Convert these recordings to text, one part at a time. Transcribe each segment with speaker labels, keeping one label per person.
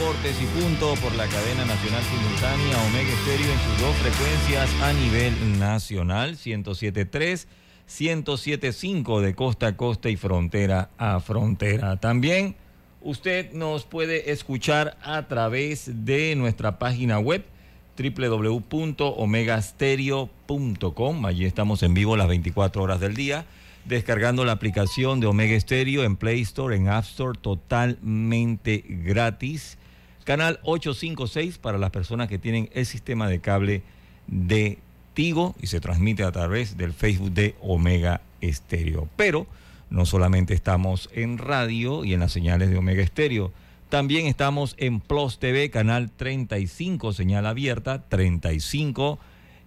Speaker 1: Deportes y Punto por la cadena nacional simultánea Omega Estéreo en sus dos frecuencias a nivel nacional, 107.3, 107.5 de costa a costa y frontera a frontera. También usted nos puede escuchar a través de nuestra página web www.omegastereo.com. Allí estamos en vivo las 24 horas del día descargando la aplicación de Omega Stereo en Play Store, en App Store, totalmente gratis. Canal 856 para las personas que tienen el sistema de cable de Tigo y se transmite a través del Facebook de Omega Stereo. Pero no solamente estamos en radio y en las señales de Omega Stereo, también estamos en Plus TV, canal 35, señal abierta, 35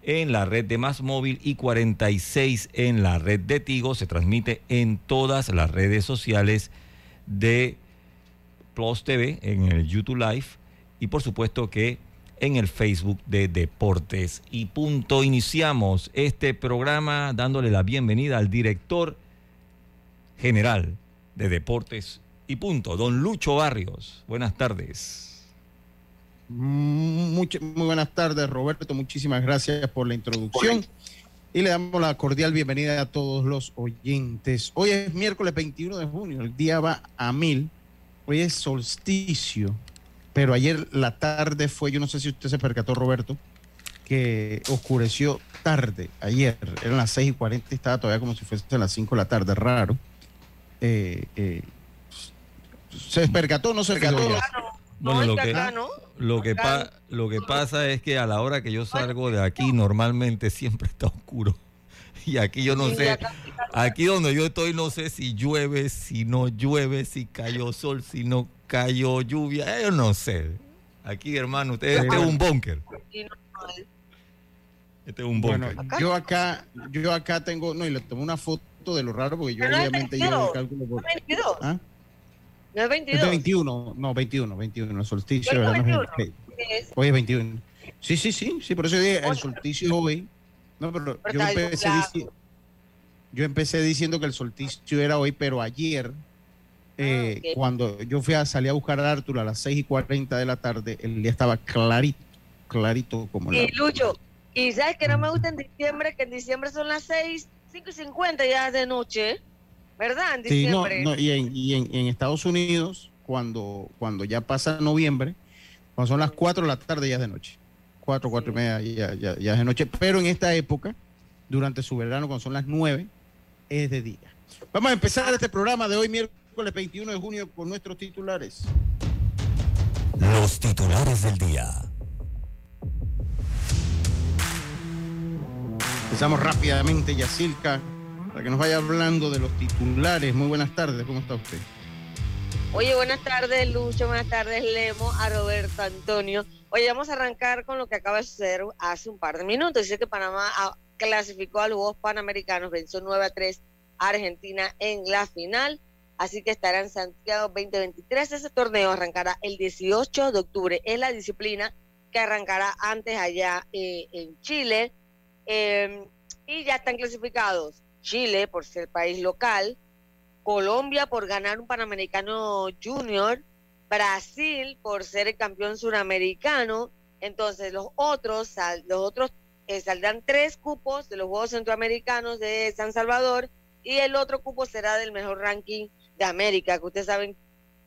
Speaker 1: en la red de Más Móvil y 46 en la red de Tigo. Se transmite en todas las redes sociales de Plus TV, en el YouTube Live y por supuesto que en el Facebook de Deportes. Y punto, iniciamos este programa dándole la bienvenida al director general de Deportes y punto, don Lucho Barrios. Buenas tardes.
Speaker 2: muy buenas tardes, Roberto. Muchísimas gracias por la introducción. Y le damos la cordial bienvenida a todos los oyentes. Hoy es miércoles 21 de junio, el día va a mil. Hoy es solsticio, pero ayer la tarde fue, yo no sé si usted se percató, Roberto, que oscureció tarde, ayer, eran las 6 y 40 estaba todavía como si fuese las 5 de la tarde, raro. Eh, eh, ¿Se percató o no se percató?
Speaker 1: Bueno, lo que, lo, que lo que pasa es que a la hora que yo salgo de aquí normalmente siempre está oscuro. Y aquí yo no sé, aquí donde yo estoy no sé si llueve, si no llueve, si cayó sol, si no cayó lluvia, yo no sé. Aquí, hermano, usted este es un búnker. Este es un búnker.
Speaker 2: yo acá, yo acá tengo, no, y le tomé una foto de lo raro porque yo obviamente llevo el cálculo por... ¿Ah?
Speaker 3: ¿No es 22? Es
Speaker 2: 21, no, 21, 21, el solsticio, ¿verdad? 21? hoy es 21. Sí, sí, sí, sí, por eso dije el solsticio hoy. No, pero, yo, empecé diciendo, yo empecé diciendo que el solsticio era hoy, pero ayer, eh, ah, cuando yo fui a salir a buscar a Arturo a las 6 y 40 de la tarde, el día estaba clarito, clarito como
Speaker 3: Y Lucho, y sabes que no me gusta en diciembre, que en diciembre son las 6, 5 y 50 ya de noche. ¿verdad? En
Speaker 2: sí, no, no, y, en, y en, Estados Unidos, cuando, cuando ya pasa noviembre, cuando son las 4 de la tarde ya es de noche. 4, 4 y media ya, ya, ya, es de noche. Pero en esta época, durante su verano, cuando son las 9, es de día. Vamos a empezar este programa de hoy, miércoles 21 de junio, con nuestros titulares.
Speaker 4: Los titulares del día.
Speaker 2: Empezamos rápidamente, Yacilca, para que nos vaya hablando de los titulares. Muy buenas tardes, ¿cómo está usted?
Speaker 3: Oye, buenas tardes, Lucho, buenas tardes, Lemo, a Roberto Antonio. Oye, vamos a arrancar con lo que acaba de suceder hace un par de minutos. Dice que Panamá clasificó a los Juegos Panamericanos, venció 9 a 3 a Argentina en la final. Así que estará en Santiago 2023. Ese torneo arrancará el 18 de octubre. Es la disciplina que arrancará antes allá eh, en Chile. Eh, y ya están clasificados Chile por ser país local, Colombia por ganar un Panamericano Junior, Brasil por ser el campeón suramericano. Entonces los otros, los otros eh, saldrán tres cupos de los Juegos Centroamericanos de San Salvador y el otro cupo será del mejor ranking de América, que ustedes saben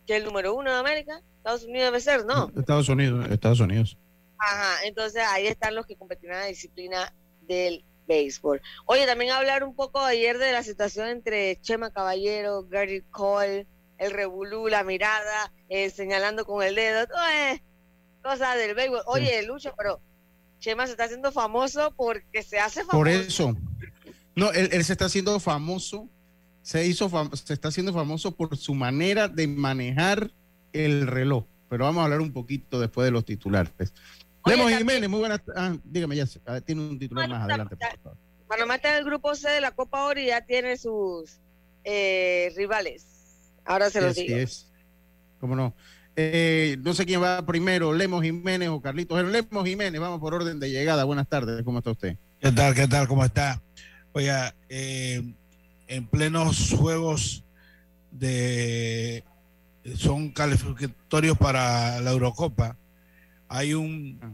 Speaker 3: que el número uno de América, Estados Unidos debe ser, ¿no?
Speaker 2: Estados Unidos, Estados Unidos.
Speaker 3: Ajá, entonces ahí están los que competirán en la disciplina del béisbol. Oye, también hablar un poco ayer de la situación entre Chema Caballero, Gary Cole, el revolú, la mirada, eh, señalando con el dedo, todo es cosa del béisbol. Oye, Lucho, pero Chema se está haciendo famoso porque se hace famoso.
Speaker 2: Por eso. No, él, se está haciendo famoso, se hizo se está haciendo famoso por su manera de manejar el reloj. Pero vamos a hablar un poquito después de los titulares. Lemos Jiménez, muy buenas. Ah, dígame, ya tiene un titular más adelante.
Speaker 3: Panamá está en el grupo C de la Copa Oro y ya tiene sus eh, rivales. Ahora se los digo. Es.
Speaker 2: ¿Cómo no? Eh, no sé quién va primero, Lemos Jiménez o Carlitos. Lemos Jiménez, vamos por orden de llegada. Buenas tardes, ¿cómo está usted?
Speaker 5: ¿Qué tal? ¿Qué tal? ¿Cómo está? Oiga, eh, en plenos juegos de son calificatorios para la Eurocopa, hay un, ah.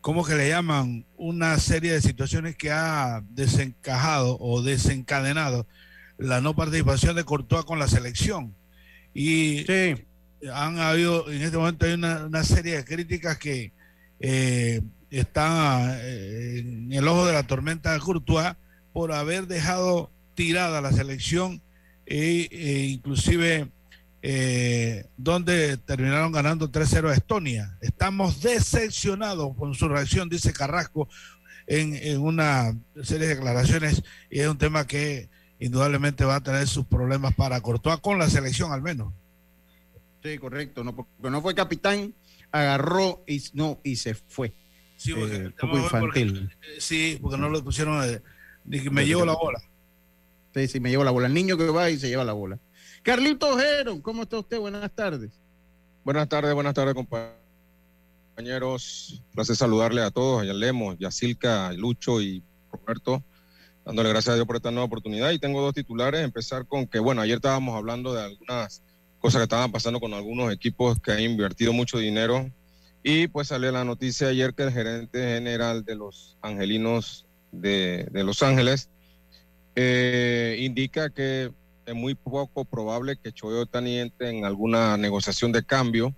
Speaker 5: ¿cómo que le llaman? Una serie de situaciones que ha desencajado o desencadenado la no participación de Courtois con la selección. Y han habido, en este momento hay una, serie de críticas que eh, están eh, en el ojo de la tormenta de Courtois por haber dejado tirada la selección e, e inclusive eh, donde terminaron ganando 3-0 a Estonia. Estamos decepcionados con su reacción, dice Carrasco, en, en, una serie de declaraciones y es un tema que indudablemente va a tener sus problemas para Courtois con la selección al menos.
Speaker 2: Sí, correcto, no, porque no fue capitán, agarró y no y se fue.
Speaker 5: Sí, porque, eh, poco infantil. sí, porque no lo pusieron, de, me llevo la bola.
Speaker 2: Sí, sí, me llevo la bola. El niño que va y se lleva la bola. Carlito Ojero, ¿cómo está usted? Buenas tardes.
Speaker 6: Buenas tardes, buenas tardes, compañeros. Placer saludarle a todos, a Lemos, Yacilca, Lucho y Roberto, dándole gracias a Dios por esta nueva oportunidad. Y tengo dos titulares. Empezar con que, bueno, ayer estábamos hablando de algunas cosas que estaban pasando con algunos equipos que han invertido mucho dinero. Y pues salió la noticia ayer que el gerente general de los angelinos de, Los Ángeles eh, indica que es muy poco probable que Choyo Tani entre en alguna negociación de cambio,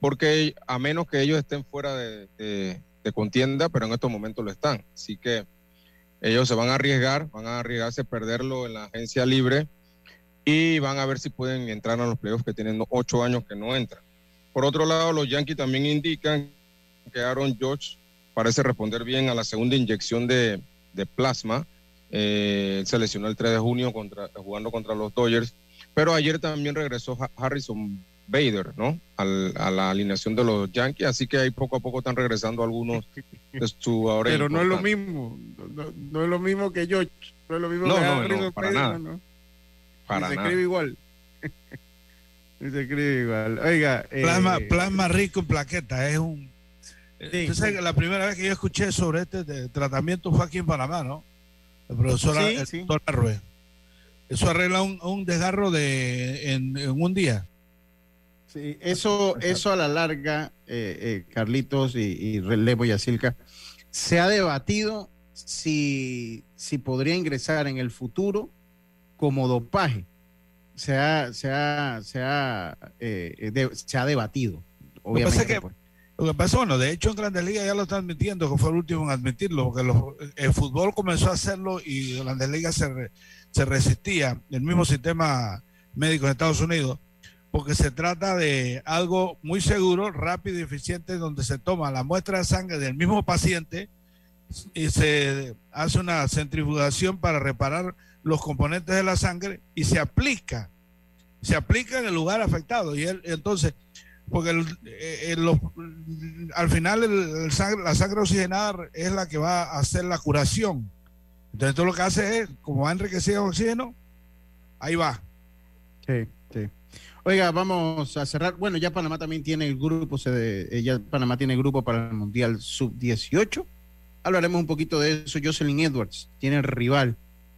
Speaker 6: porque a menos que ellos estén fuera de, contienda, pero en estos momentos lo están. Así que ellos se van a arriesgar, van a arriesgarse a perderlo en la agencia libre y van a ver si pueden entrar a los playoffs que tienen ocho años que no entran. Por otro lado, los Yankees también indican que Aaron George parece responder bien a la segunda inyección de, de plasma eh, se lesionó el 3 de junio contra, jugando contra los Dodgers, pero ayer también regresó Harrison Bader, ¿no? a la alineación de los Yankees, así que ahí poco a poco están regresando algunos de su
Speaker 2: Pero no es lo mismo, no, es lo mismo que George, no es lo mismo que
Speaker 6: Harrison para Bader, nada.
Speaker 2: Para se escribe igual. se escribe igual. Oiga,
Speaker 5: plasma, eh, plasma rico en plaqueta, es un Entonces, la primera vez que yo escuché sobre este tratamiento fue aquí en Panamá, ¿no? el profesor, Eso arregla un, desgarro de, en, un día.
Speaker 2: Sí, eso, eso a la larga, eh, eh, Carlitos y, y Relevo y Asilca, se ha debatido si, si podría ingresar en el futuro como dopaje. Se ha, se ha, se ha, eh, se ha debatido. Obviamente,
Speaker 5: pues. Lo que pasa, bueno, de hecho en Grandes Ligas ya lo están admitiendo, que fue el último en admitirlo, porque el fútbol comenzó a hacerlo y Grandes Ligas se, se resistía, el mismo sistema médico en Estados Unidos, porque se trata de algo muy seguro, rápido y eficiente, donde se toma la muestra de sangre del mismo paciente y se hace una centrifugación para reparar los componentes de la sangre y se aplica, se aplica en el lugar afectado. Y él, entonces, porque eh, al final la sangre oxigenada es la que va a hacer la curación. Entonces todo lo que hace es, como va enriquecido oxígeno, ahí va.
Speaker 2: Sí, sí. Oiga, vamos a cerrar. Bueno, ya Panamá también tiene el grupo, se eh, ya Panamá tiene el grupo para el Mundial Sub-18. Hablaremos un poquito de eso. Jocelyn Edwards tiene el rival.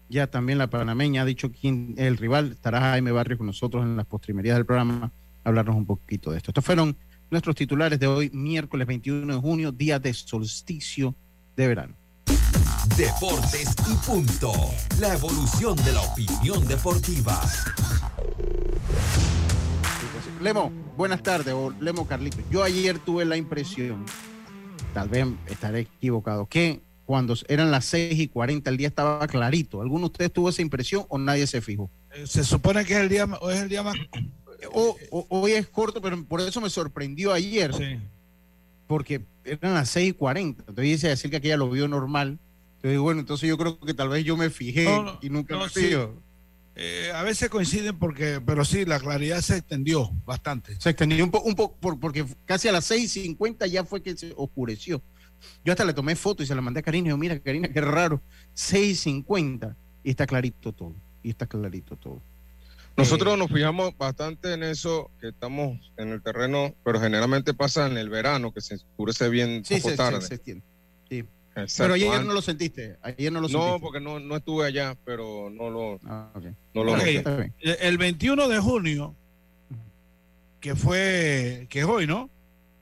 Speaker 2: Ya también la panameña ha dicho quién es el rival. Estará Jaime Barrio con nosotros en las postrimerías del programa hablarnos un poquito de esto. Estos fueron nuestros titulares de hoy, miércoles 21 de junio, día de solsticio de verano.
Speaker 1: Deportes y punto. La evolución de la opinión deportiva.
Speaker 2: Lemo, buenas tardes, o Lemo Carlito. Yo ayer tuve la impresión, tal vez estaré equivocado, que cuando eran las 6 y 40 el día estaba clarito. ¿Alguno de ustedes tuvo esa impresión o nadie se fijó?
Speaker 5: Eh, Se supone que es el día, hoy es el día más.
Speaker 2: O- o- hoy es corto, pero por eso me sorprendió ayer,
Speaker 5: Sí.
Speaker 2: porque eran las 6 y 40. Entonces dice decir que aquella lo vio normal. Entonces, bueno, entonces yo creo que tal vez yo me fijé
Speaker 5: No, no,
Speaker 2: y nunca
Speaker 5: no,
Speaker 2: me
Speaker 5: sí. Eh, a veces coinciden porque, pero sí, la claridad se extendió bastante.
Speaker 2: Se extendió un poco, un poco por- porque casi a las 6.50 ya fue que se oscureció. Yo hasta le tomé foto y se la mandé a Karina. Y yo, mira, Karina, qué raro. 6.50 y está clarito todo. Y está clarito todo.
Speaker 6: Nosotros
Speaker 2: Eh,
Speaker 6: nos fijamos bastante en eso, que estamos en el terreno, pero generalmente pasa en el verano, que se oscurece bien
Speaker 2: Sí,
Speaker 6: poco
Speaker 2: se,
Speaker 6: tarde.
Speaker 2: se, se extiende. Sí.
Speaker 6: Exacto.
Speaker 2: Pero ayer no lo sentiste. Ayer no lo
Speaker 6: No,
Speaker 2: sentiste.
Speaker 6: porque no, no estuve allá, pero no lo,
Speaker 2: Ah,
Speaker 6: no lo
Speaker 5: Ok.
Speaker 6: noté.
Speaker 2: Está bien.
Speaker 5: El- El 21 de junio, que fue, que es hoy, ¿no?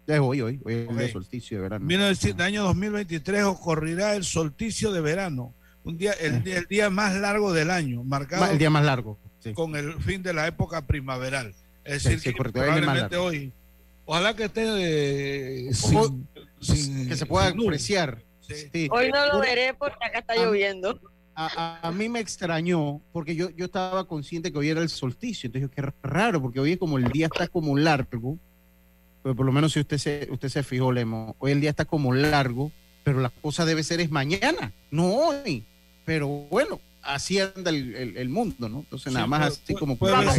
Speaker 2: Ya es hoy, hoy. Hoy es el solsticio de verano.
Speaker 5: Vino a decir, de año 2023 ocurrirá el solsticio de verano, un día, el, día- el día más largo del año, marcado
Speaker 2: Ma- el día más largo. Sí.
Speaker 5: con el fin de la época primaveral. Es
Speaker 2: Sí,
Speaker 5: decir,
Speaker 2: sí,
Speaker 5: que
Speaker 2: el
Speaker 5: probablemente hoy, ojalá que esté eh,
Speaker 2: Ojo,
Speaker 5: sin, sin-
Speaker 2: que se pueda apreciar.
Speaker 5: Sí.
Speaker 3: Hoy no lo veré porque acá está lloviendo.
Speaker 2: a, a- a mí me extrañó porque yo, yo estaba consciente que hoy era el solsticio. Entonces, yo, qué raro, porque hoy es como el día está como largo. Pero por lo menos si usted se, usted se fijó, Lemo, hoy el día está como largo, pero la cosa debe ser es mañana, no hoy. Pero bueno, así anda el, el- el mundo, ¿no? Entonces,
Speaker 5: Sí,
Speaker 2: nada más así como
Speaker 5: puede
Speaker 3: Vamos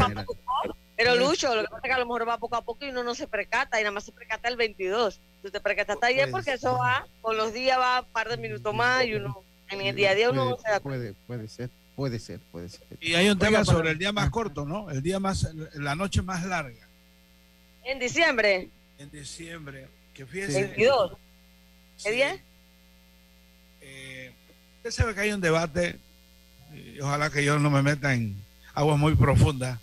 Speaker 3: Pero Lucho, lo que pasa es que a lo mejor va poco a poco y uno no se percata y nada más se percata el 22. Tú te percataste ayer
Speaker 2: Puede
Speaker 3: porque eso va, con los días va un par de minutos más y uno en el día a día uno no se da
Speaker 2: puede, puede ser, puede ser, puede ser.
Speaker 5: Y hay un tema sobre el día más corto, ¿no? El día más, la noche más larga,
Speaker 3: En diciembre,
Speaker 5: en diciembre, que fíjese.
Speaker 3: 22. ¿Qué
Speaker 5: Sí.
Speaker 3: día?
Speaker 5: Eh, usted sabe que hay un debate, y ojalá que yo no me meta en aguas muy profundas,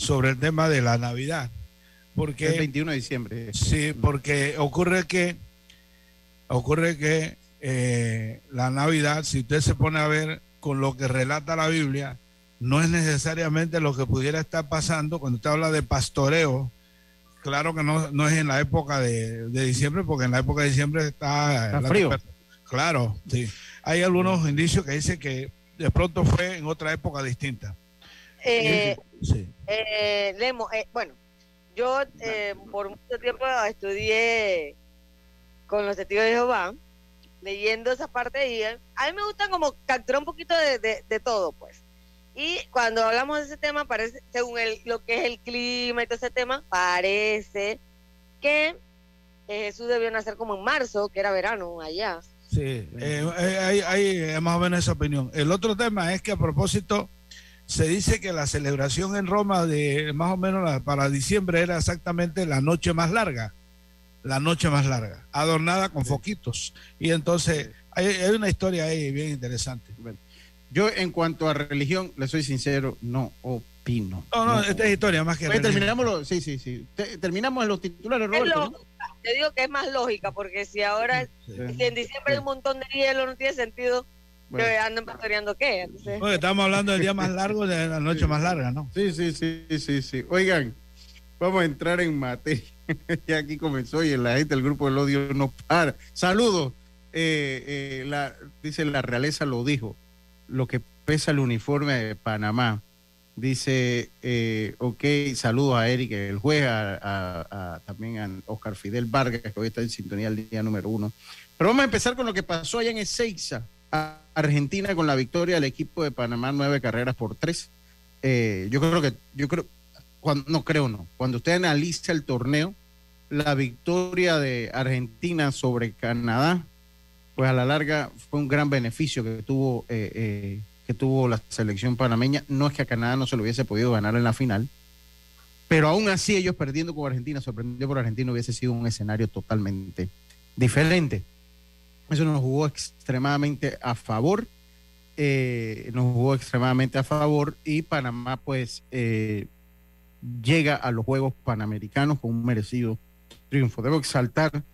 Speaker 5: sobre el tema de la Navidad.
Speaker 2: El
Speaker 5: Porque,
Speaker 2: 21 de diciembre.
Speaker 5: sí, porque ocurre que, ocurre que eh, la Navidad, si usted se pone a ver con lo que relata la Biblia, no es necesariamente lo que pudiera estar pasando cuando usted habla de pastoreo. Claro que no, no es en la época de, de diciembre, porque en la época de diciembre está,
Speaker 2: Está
Speaker 5: la
Speaker 2: frío.
Speaker 5: Claro, sí. Hay algunos indicios que dicen que de pronto fue en otra época distinta.
Speaker 3: Eh,
Speaker 5: Sí.
Speaker 3: eh, Lemo, eh, bueno, yo eh, por mucho tiempo estudié con los testigos de Jehová, leyendo esa parte y a mí me gusta como capturar un poquito de, de- de todo, pues. Y cuando hablamos de ese tema, parece, según el, lo que es el clima y todo ese tema, parece que eh, Jesús debió nacer como en marzo, que era verano allá.
Speaker 5: Sí, eh, hay, hay, más o menos esa opinión. El otro tema es que a propósito, se dice que la celebración en Roma de más o menos la- para diciembre era exactamente la noche más larga, la noche más larga, adornada con foquitos. Y entonces hay, hay una historia ahí bien interesante.
Speaker 2: Yo, en cuanto a religión, le soy sincero, no opino.
Speaker 5: No, no, esta es historia más que... Religión.
Speaker 2: terminamos sí, sí, sí. Te- terminamos en los titulares,
Speaker 3: Es
Speaker 2: Roberto.
Speaker 3: Te digo que es más lógica, porque si ahora,
Speaker 5: Sí.
Speaker 3: si en diciembre hay un montón de hielo, no tiene sentido
Speaker 2: Bueno,
Speaker 3: que anden pastoreando qué. Entonces,
Speaker 5: Oye, estamos hablando del día más largo de la noche más larga, ¿no?
Speaker 2: sí, sí, sí, sí, sí. Oigan, vamos a entrar en materia. ya aquí comenzó y la gente del grupo del odio no para. Saludos. Eh, eh, la, dice la realeza lo dijo. Lo que pesa el uniforme de Panamá. Dice, eh, ok, saludos a Eric, el juez, a, a- a- también a Oscar Fidel Vargas, que hoy está en sintonía el día número uno. Pero vamos a empezar con lo que pasó allá en Ezeiza, Argentina, con la victoria del equipo de Panamá, nueve carreras por tres. Eh, yo creo que, yo creo, cuando, no creo no, cuando usted analiza el torneo, la victoria de Argentina sobre Canadá, pues a la larga fue un gran beneficio que tuvo, eh, eh, que tuvo la selección panameña. No es que a Canadá no se lo hubiese podido ganar en la final, pero aún así ellos perdiendo con Argentina, sorprendido por Argentina, hubiese sido un escenario totalmente diferente. Eso nos jugó extremadamente a favor, eh, nos jugó extremadamente a favor y Panamá pues eh, llega a los Juegos Panamericanos con un merecido triunfo. Debo exaltar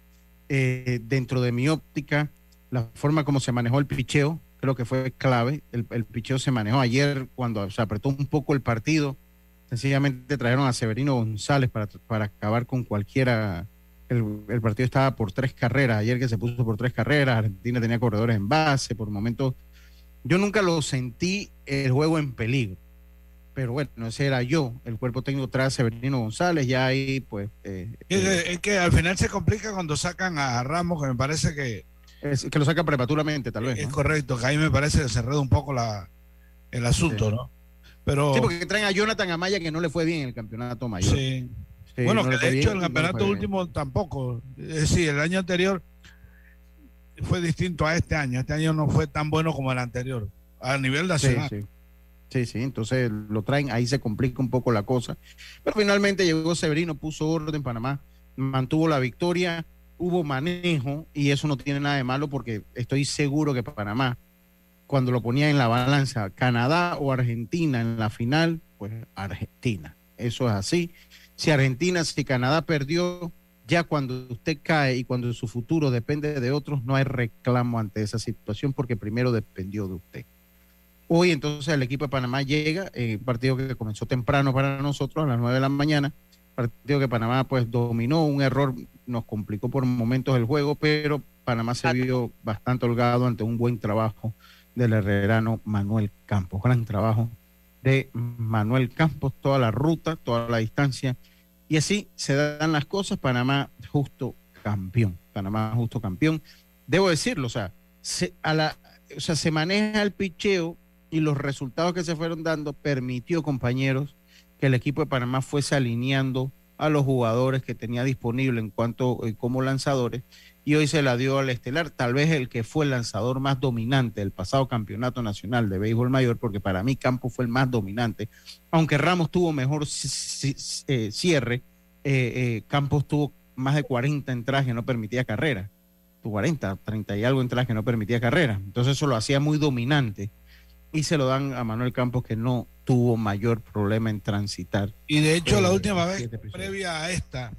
Speaker 2: eh, dentro de mi óptica la forma como se manejó el picheo, creo que fue clave. El, el picheo se manejó ayer cuando se apretó un poco el partido. Sencillamente trajeron a Severino González para, para acabar con cualquiera. El, el, partido estaba por tres carreras. Ayer que se puso por tres carreras, Argentina tenía corredores en base. Por momentos, yo nunca lo sentí el juego en peligro. Pero bueno, ese era yo. El cuerpo técnico trae a Severino González. Ya ahí, pues. Eh,
Speaker 5: es, que, es, que, al final se complica cuando sacan a Ramos, que me parece que.
Speaker 2: Es, que lo saca prematuramente, tal vez.
Speaker 5: Es ¿no? correcto, que ahí me parece que se enreda un poco la, el asunto, sí. ¿no? Pero,
Speaker 2: sí, porque traen a Jonathan Amaya que no le fue bien en el campeonato mayor.
Speaker 5: Sí. Sí bueno, no que de hecho bien, el campeonato no último bien. tampoco. Es decir, el año anterior fue distinto a este año. Este año no fue tan bueno como el anterior, a nivel nacional.
Speaker 2: Sí, sí, sí, entonces lo traen, ahí se complica un poco la cosa. Pero finalmente llegó Severino, puso orden en Panamá, mantuvo la victoria, hubo manejo y eso no tiene nada de malo porque estoy seguro que Panamá cuando lo ponía en la balanza Canadá o Argentina en la final, pues Argentina. Eso es así. Si Argentina, si Canadá perdió, ya cuando usted cae y cuando su futuro depende de otros, no hay reclamo ante esa situación porque primero dependió de usted. Hoy entonces el equipo de Panamá llega, eh, partido que comenzó temprano para nosotros a las 9 de la mañana, partido que Panamá pues dominó, un error nos complicó por momentos el juego, pero Panamá se vio bastante holgado ante un buen trabajo del herrerano Manuel Campos. Gran trabajo de Manuel Campos, toda la ruta, toda la distancia. Y así se dan las cosas. Panamá justo campeón. Panamá justo campeón. Debo decirlo, o sea, se, a la, o sea, se maneja el picheo y los resultados que se fueron dando permitió, compañeros, que el equipo de Panamá fuese alineando a los jugadores que tenía disponible en cuanto eh, como lanzadores y hoy se la dio al estelar, tal vez el que fue el lanzador más dominante del pasado campeonato nacional de béisbol mayor, porque para mí Campos fue el más dominante, aunque Ramos tuvo mejor eh, cierre, eh, eh, Campos tuvo más de 40 entradas que no permitía carrera, 40, 30 y algo entradas que no permitía carrera, entonces eso lo hacía muy dominante y se lo dan a Manuel Campos que no tuvo mayor problema en transitar.
Speaker 5: Y de hecho la última vez previa a esta,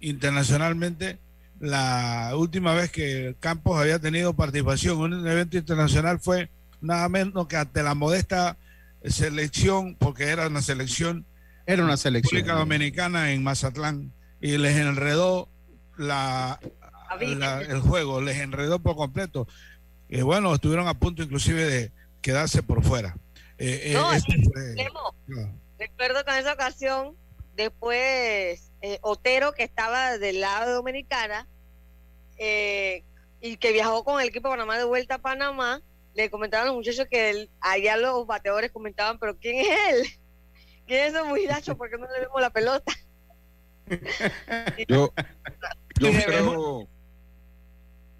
Speaker 5: internacionalmente, la última vez que Campos había tenido participación en un evento internacional fue nada menos que ante la modesta selección, porque era una selección,
Speaker 2: era una selección
Speaker 5: República Dominicana en Mazatlán y les enredó la, la, el juego, les enredó por completo. Y bueno, estuvieron a punto inclusive de quedarse por fuera.
Speaker 3: Eh, no, este fue, no. Recuerdo que en esa ocasión, después eh, Otero, que estaba del lado de Dominicana, eh, y que viajó con el equipo de Panamá de vuelta a Panamá, le comentaban a los muchachos que él, allá los bateadores comentaban, pero ¿quién es él? ¿Quién es ese muchacho? ¿Por qué no le vemos la pelota?
Speaker 6: yo, yo creo,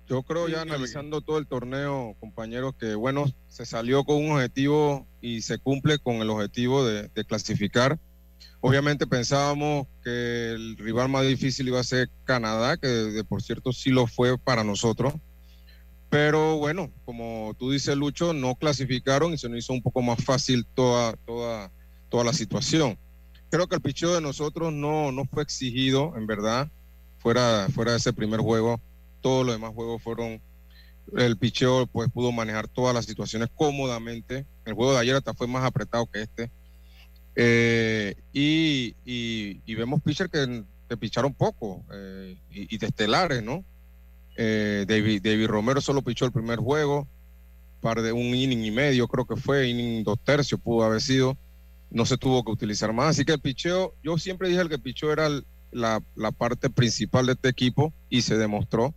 Speaker 6: yo creo ya analizando todo el torneo, compañeros, que bueno, se salió con un objetivo y se cumple con el objetivo de, de clasificar Obviamente pensábamos que el rival más difícil iba a ser Canadá, que de, por cierto sí lo fue para nosotros. Pero bueno, como tú dices, Lucho, no clasificaron y se nos hizo un poco más fácil toda, toda, toda la situación. Creo que el picheo de nosotros no, no fue exigido, en verdad, fuera, fuera de ese primer juego. Todos los demás juegos fueron el picheo pues pudo manejar todas las situaciones cómodamente. El juego de ayer hasta fue más apretado que este. Eh, y, y, y, vemos pitchers que, que picharon poco eh, y, y, de estelares, ¿no? Eh, David, David, Romero solo pichó el primer juego, par de un inning y medio, creo que fue, inning dos tercios pudo haber sido, no se tuvo que utilizar más. Así que el picheo, yo siempre dije que el picheo era el, la, la, parte principal de este equipo y se demostró.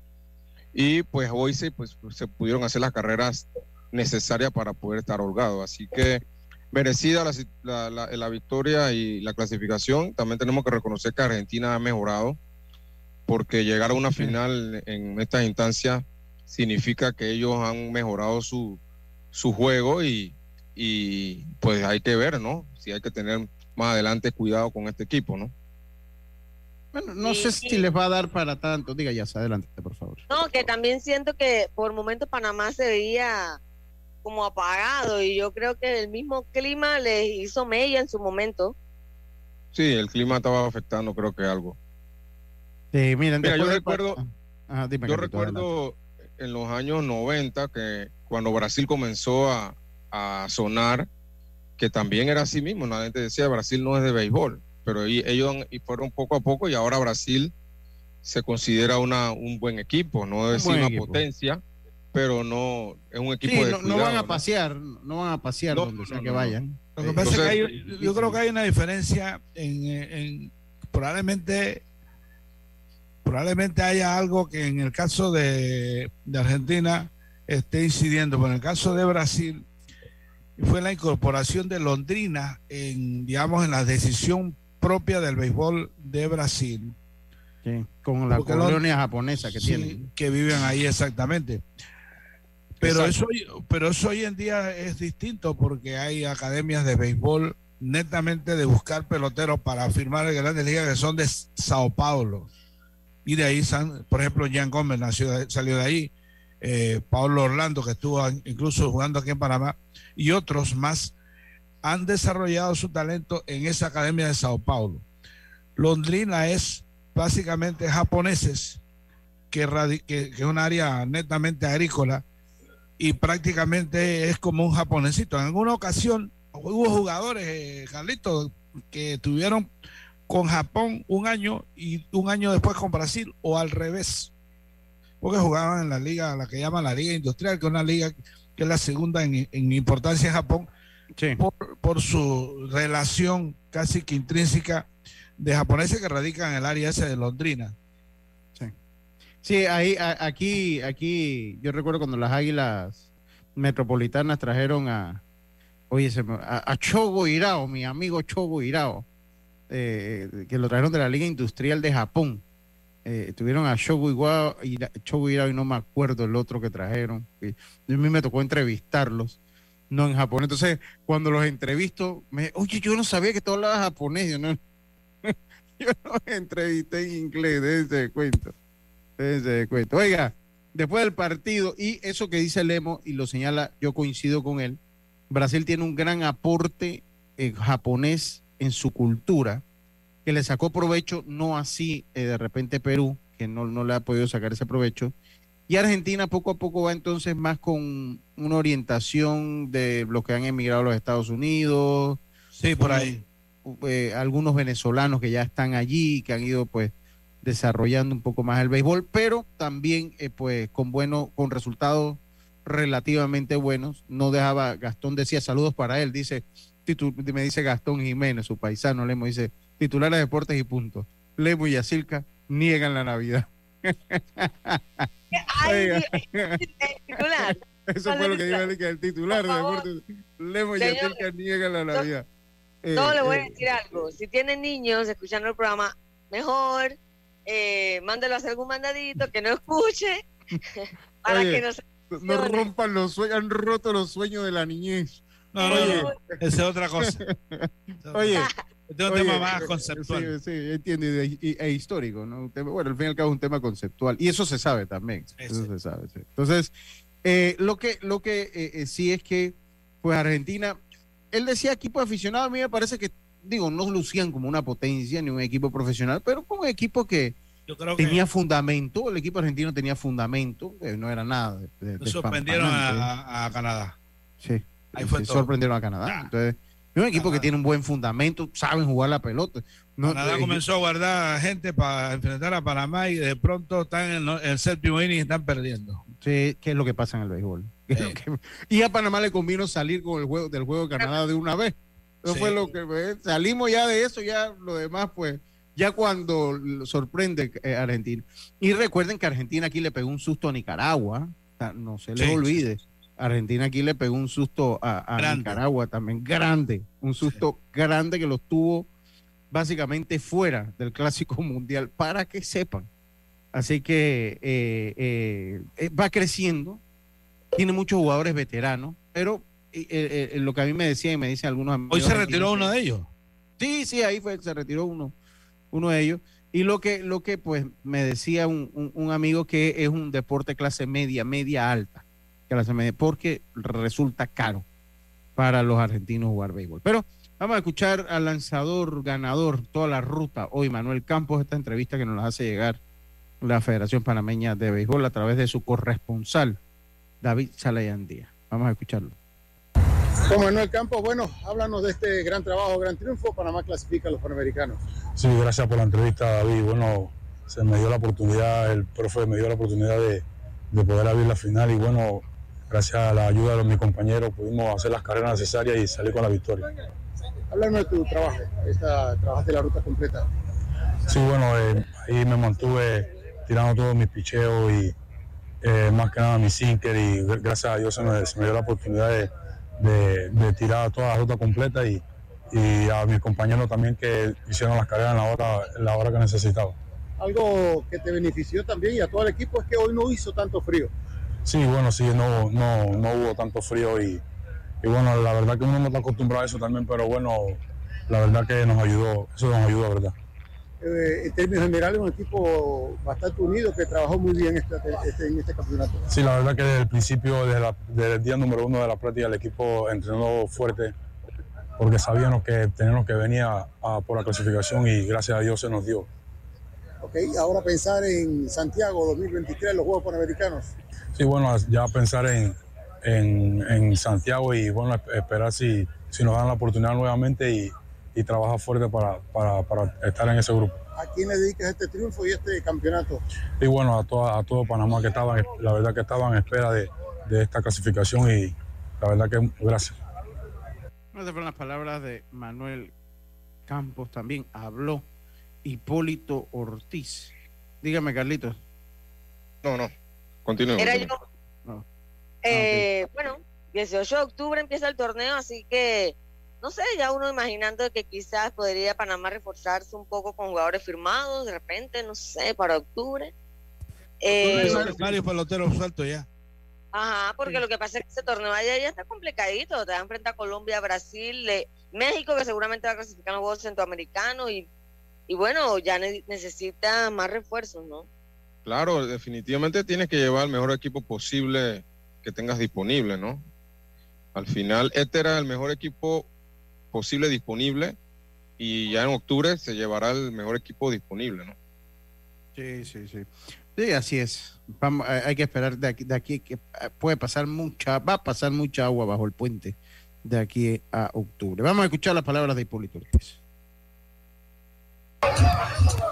Speaker 6: Y pues hoy pues, se pudieron hacer las carreras necesarias para poder estar holgado. Así que merecida la, la, la, la, victoria y la clasificación. También tenemos que reconocer que Argentina ha mejorado, porque llegar a una final en estas instancias significa que ellos han mejorado su, su juego y, y pues hay que ver, ¿no? Si hay que tener más adelante cuidado con este equipo, ¿no?
Speaker 2: Bueno, no sí, sé sí. si les va a dar para tanto. Diga ya, adelante, por favor.
Speaker 3: No, que también siento que por momentos Panamá se veía como apagado y yo creo que el mismo clima les hizo mella en su momento.
Speaker 6: Sí, el clima estaba afectando creo que algo.
Speaker 2: Sí, miren,
Speaker 6: Mira, yo recuerdo, Ajá, dime, yo recuerdo en los años 90, que cuando Brasil comenzó a, a sonar, que también era así mismo, la gente decía Brasil no es de béisbol, pero ellos y fueron poco a poco y ahora Brasil se considera una, un buen equipo, no es una potencia, pero no es un equipo de
Speaker 2: no, no, van a pasear, no van a pasear donde sea que vayan.
Speaker 5: Lo que pasa es que hay, yo creo que hay una diferencia en, en, probablemente probablemente haya algo que en el caso de, de Argentina esté incidiendo, pero en el caso de Brasil fue la incorporación de Londrina en, digamos, en la decisión propia del béisbol de Brasil.
Speaker 2: con la colonia japonesa que tienen.
Speaker 5: Que viven ahí exactamente. Pero eso, pero eso hoy en día es distinto porque hay academias de béisbol netamente de buscar peloteros para firmar en grandes ligas que son de Sao Paulo. Y de ahí, por ejemplo, Jan Gómez nació, salió de ahí. Eh, Pablo Orlando, que estuvo incluso jugando aquí en Panamá, y otros más han desarrollado su talento en esa academia de Sao Paulo. Londrina es básicamente japoneses, que, que, es un área netamente agrícola y prácticamente es como un japonesito. En alguna ocasión hubo jugadores, eh, Carlitos, que tuvieron con Japón un año y un año después con Brasil o al revés porque jugaban en la liga, la que llaman la liga industrial, que es una liga que es la segunda en, importancia en Japón, por, su relación casi que intrínseca de japoneses que radican en el área ese de Londrina.
Speaker 2: Sí, ahí, aquí, aquí, yo recuerdo cuando las águilas metropolitanas trajeron a, oye, a, Chogo Hirao, mi amigo Chogo Hirao, eh, que lo trajeron de la Liga Industrial de Japón eh, tuvieron a Shogo y Shogo y no me acuerdo el otro que trajeron. Y a mí me tocó entrevistarlos, no en japonés. Entonces, cuando los entrevisto, me oye, yo no sabía que tú hablabas japonés. Yo no, yo no entrevisté en inglés, de cuento. Oiga, después del partido, y eso que dice Lemo, y lo señala, yo coincido con él, Brasil tiene un gran aporte en japonés en su cultura que le sacó provecho, no así eh, de repente Perú, que no, no le ha podido sacar ese provecho. Y Argentina poco a poco va entonces más con una orientación de los que han emigrado a los Estados Unidos.
Speaker 5: Sí, por ahí.
Speaker 2: Eh, algunos venezolanos que ya están allí, que han ido pues desarrollando un poco más el béisbol, pero también eh, pues con bueno, con resultados relativamente buenos. No dejaba, Gastón decía saludos para él, dice, me dice Gastón Jiménez, su paisano, le dice, titulares de deportes y punto. Lemo y Yacilca niegan la Navidad. Eso fue lo que dijo el titular de deportes. Lemo y Yacilca niegan la Navidad.
Speaker 3: No, le voy a eh, decir algo. Si tienen niños escuchando el programa, mejor eh, mándelo a hacer algún mandadito que no escuche para que no se
Speaker 2: no rompan los sueños, han roto los sueños de la niñez.
Speaker 5: No, no, no, esa es otra cosa.
Speaker 2: Oye,
Speaker 5: este es un tema más conceptual.
Speaker 2: Sí, sí entiendo, e, histórico, ¿no? bueno, al fin y al cabo es un tema conceptual. Y eso se sabe también. Eso se sabe, Entonces, eh, lo que, lo que eh, eh, sí es que, pues Argentina, él decía equipo aficionado, a mí me parece que, digo, no lucían como una potencia ni un equipo profesional, pero como un equipo que, tenía fundamento, el equipo argentino tenía fundamento, no era nada.
Speaker 5: De, sorprendieron a, Canadá.
Speaker 2: Sí, Ahí fue sorprendieron a Canadá. Entonces, es un equipo que tiene un buen fundamento, saben jugar la pelota.
Speaker 5: No, Canadá eh, comenzó a guardar gente para enfrentar a Panamá y de pronto están en el, séptimo inning y están perdiendo.
Speaker 2: Sí, ¿qué es lo que pasa en el béisbol? y a Panamá le convino salir con el juego del juego de Canadá de una vez. Eso fue lo que eh, salimos ya de eso, ya lo demás, pues, ya cuando sorprende eh, Argentina. Y recuerden que Argentina aquí le pegó un susto a Nicaragua, no se les olvide. Argentina aquí le pegó un susto a, Nicaragua también, grande, un susto grande que los tuvo básicamente fuera del Clásico Mundial, para que sepan. Así que eh, eh, va creciendo, tiene muchos jugadores veteranos, pero lo que a mí me decían y me dicen algunos amigos.
Speaker 5: Hoy se retiró uno de ellos.
Speaker 2: Sí, sí, ahí fue, se retiró uno, uno de ellos. Y lo que, lo que pues me decía un amigo que es un deporte clase media, media alta porque resulta caro para los argentinos jugar béisbol. Pero vamos a escuchar al lanzador ganador toda la ruta hoy, Manuel Campos, esta entrevista que nos hace llegar la Federación Panameña de Béisbol a través de su corresponsal, David Salayandía. Vamos a escucharlo.
Speaker 7: Como Manuel Campos, bueno, háblanos de este gran trabajo, gran triunfo. Panamá clasifica a los Panamericanos.
Speaker 8: Sí, gracias por la entrevista, David. Bueno, se me dio la oportunidad, el profe me dio la oportunidad de, de poder abrir la final y bueno, gracias a la ayuda de mis compañeros pudimos hacer las carreras necesarias y salir con la victoria.
Speaker 7: Háblame de tu trabajo, esta, trabajaste la ruta completa.
Speaker 8: Sí, bueno, eh, ahí me mantuve tirando todos mis picheos y eh, más que nada mi sinker y gracias a Dios se me, se me dio la oportunidad de, de, de, tirar toda la ruta completa y, y, a mis compañeros también que hicieron las carreras en la hora, en la hora que necesitaba.
Speaker 7: Algo que te benefició también y a todo el equipo es que hoy no hizo tanto frío.
Speaker 8: Sí, bueno, sí, no, no, no hubo tanto frío y, y bueno, la verdad que uno no está acostumbrado a eso también, pero bueno, la verdad que nos ayudó, eso nos ayudó, ¿verdad?
Speaker 7: Eh, en términos generales, un equipo bastante unido que trabajó muy bien este, este, en este campeonato.
Speaker 8: Sí, la verdad que desde el principio, desde, la, desde, el día número uno de la práctica, el equipo entrenó fuerte porque sabíamos que teníamos que venir a, a, por la clasificación y gracias a Dios se nos dio.
Speaker 7: Ok, ahora pensar en Santiago 2023, los Juegos Panamericanos.
Speaker 8: Sí, bueno, ya pensar en, en, en Santiago y bueno, esperar si, si nos dan la oportunidad nuevamente y, y trabajar fuerte para, para, para, estar en ese grupo.
Speaker 7: ¿A quién le dedicas este triunfo y este campeonato?
Speaker 8: Y bueno, a, toda, a todo Panamá que estaban, la verdad que estaban en espera de, de esta clasificación y la verdad que gracias.
Speaker 2: Esas fueron las palabras de Manuel Campos. También habló Hipólito Ortiz. Dígame, Carlitos.
Speaker 6: No, no. Continúe.
Speaker 3: Era yo. No. Eh, ah, okay. Bueno, 18 de octubre empieza el torneo, así que no sé, ya uno imaginando que quizás podría Panamá reforzarse un poco con jugadores firmados, de repente, no sé, para octubre.
Speaker 5: Eh, varios peloteros sueltos ya.
Speaker 3: Ajá, porque sí. lo que pasa es que ese torneo allá ya está complicadito. Te dan frente a Colombia, Brasil, eh, México, que seguramente va a clasificar los Juegos Centroamericanos. Y, y bueno, ya ne necesita más refuerzos, ¿no?
Speaker 6: Claro, definitivamente tienes que llevar el mejor equipo posible que tengas disponible, ¿no? Al final, este era el mejor equipo posible disponible y ya en octubre se llevará el mejor equipo disponible, ¿no?
Speaker 2: Sí, sí, sí. Sí, así es. Vamos, hay que esperar de aquí, de aquí que puede pasar mucha, va a pasar mucha agua bajo el puente de aquí a octubre. Vamos a escuchar las palabras de Hipólito Ortiz.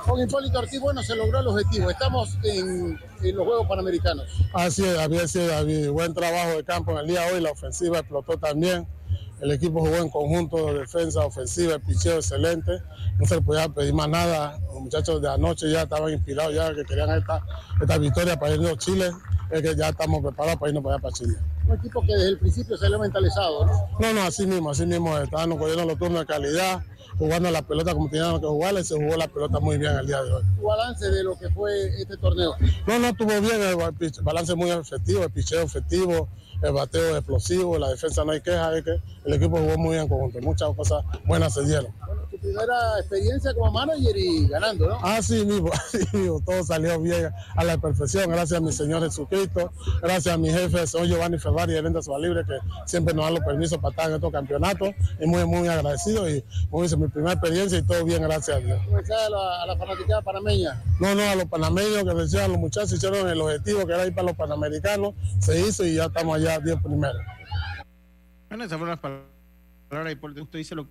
Speaker 7: Con Hipólito Ortiz, bueno, se logró el objetivo. Estamos en, en los Juegos Panamericanos.
Speaker 8: Así es, así es, David. Buen trabajo de campo en el día de hoy. La ofensiva explotó también. El equipo jugó en conjunto de defensa, ofensiva, el picheo excelente. No se le podía pedir más nada. Los muchachos de anoche ya estaban inspirados, ya que querían esta, esta victoria para irnos a Chile. Es que ya estamos preparados para irnos para allá para Chile.
Speaker 7: Un equipo que desde el principio se le ha mentalizado, ¿no?
Speaker 8: No, no, así mismo, así mismo. Estaban cogiendo los turnos de calidad, jugando la pelota como tenían que jugarla y se jugó la pelota muy bien el día de hoy.
Speaker 7: ¿Tu balance de lo que fue este torneo?
Speaker 8: No, no, estuvo bien, el balance muy efectivo, el picheo efectivo, el bateo explosivo, la defensa no hay queja, es que el equipo jugó muy bien en conjunto, muchas cosas buenas se dieron.
Speaker 7: Primera experiencia como manager y ganando, ¿no?
Speaker 8: Así mismo, así mismo, todo salió bien a la perfección, gracias a mi Señor Jesucristo, gracias a mi jefe, señor Giovanni Ferrari, gerente de Libre, que siempre nos dan los permisos para estar en estos campeonatos, y muy, muy agradecido, y como dice, mi primera experiencia y todo bien, gracias a Dios.
Speaker 7: ¿A la, a la fanaticada panameña?
Speaker 8: No, no, a los panameños que decían, los muchachos hicieron el objetivo que era ir para los panamericanos, se hizo y ya estamos allá ya 10 primero.
Speaker 2: Bueno, esas fueron las palabras y usted dice lo,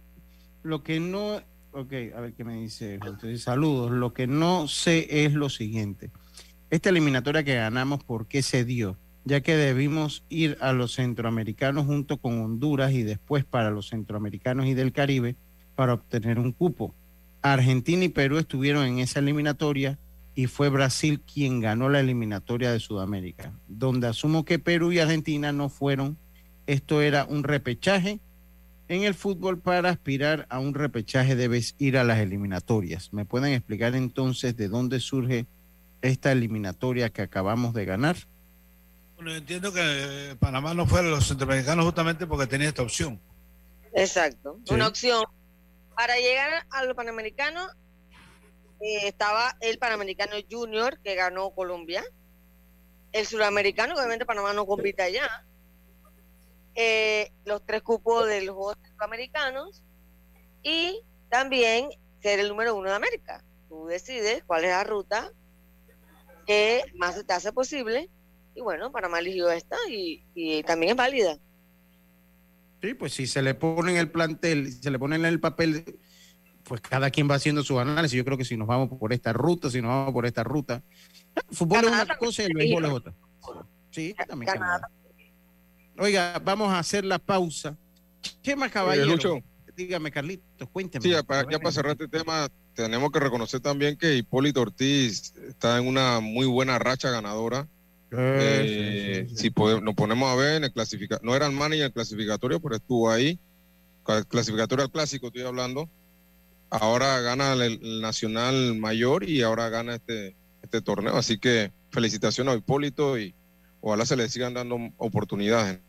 Speaker 2: lo que no, ok, a ver qué me dice, dice, saludos, lo que no sé es lo siguiente, esta eliminatoria que ganamos, ¿por qué se dio? Ya que debimos ir a los centroamericanos junto con Honduras y después para los centroamericanos y del Caribe para obtener un cupo. Argentina y Perú estuvieron en esa eliminatoria y fue Brasil quien ganó la eliminatoria de Sudamérica, donde asumo que Perú y Argentina no fueron. Esto era un repechaje. En el fútbol, para aspirar a un repechaje debes ir a las eliminatorias. ¿Me pueden explicar entonces de dónde surge esta eliminatoria que acabamos de ganar?
Speaker 5: Bueno, entiendo que Panamá no fue a los centroamericanos justamente porque tenía esta opción.
Speaker 3: Exacto, sí. una opción. Para llegar a los panamericanos eh, estaba el Panamericano Junior que ganó Colombia, el Suramericano, obviamente Panamá no compite allá, eh, los tres cupos de los Juegos Centroamericanos y también ser el número uno de América. Tú decides cuál es la ruta que más se te hace posible. Y bueno, Panamá eligió esta y, y también es válida.
Speaker 2: Sí, pues si se le pone en el plantel, se le pone en el papel, pues cada quien va haciendo su análisis. Yo creo que si nos vamos por esta ruta, si nos vamos por esta ruta. El fútbol es una cosa y el béisbol es otra. Sí, también. Canadá. Oiga, vamos a hacer la pausa. Chema Caballero. dígame, Carlitos, cuénteme.
Speaker 6: Sí, ya para, ya para cerrar este tema, tenemos que reconocer también que Hipólito Ortiz está en una muy buena racha ganadora. Eh, si nos ponemos a ver en el clasificatorio, no era el manager clasificatorio, pero estuvo ahí. Clasificatorio al clásico, estoy hablando. Ahora gana el, Nacional Mayor y ahora gana este, este torneo. Así que felicitaciones a Hipólito y ojalá se le sigan dando oportunidades.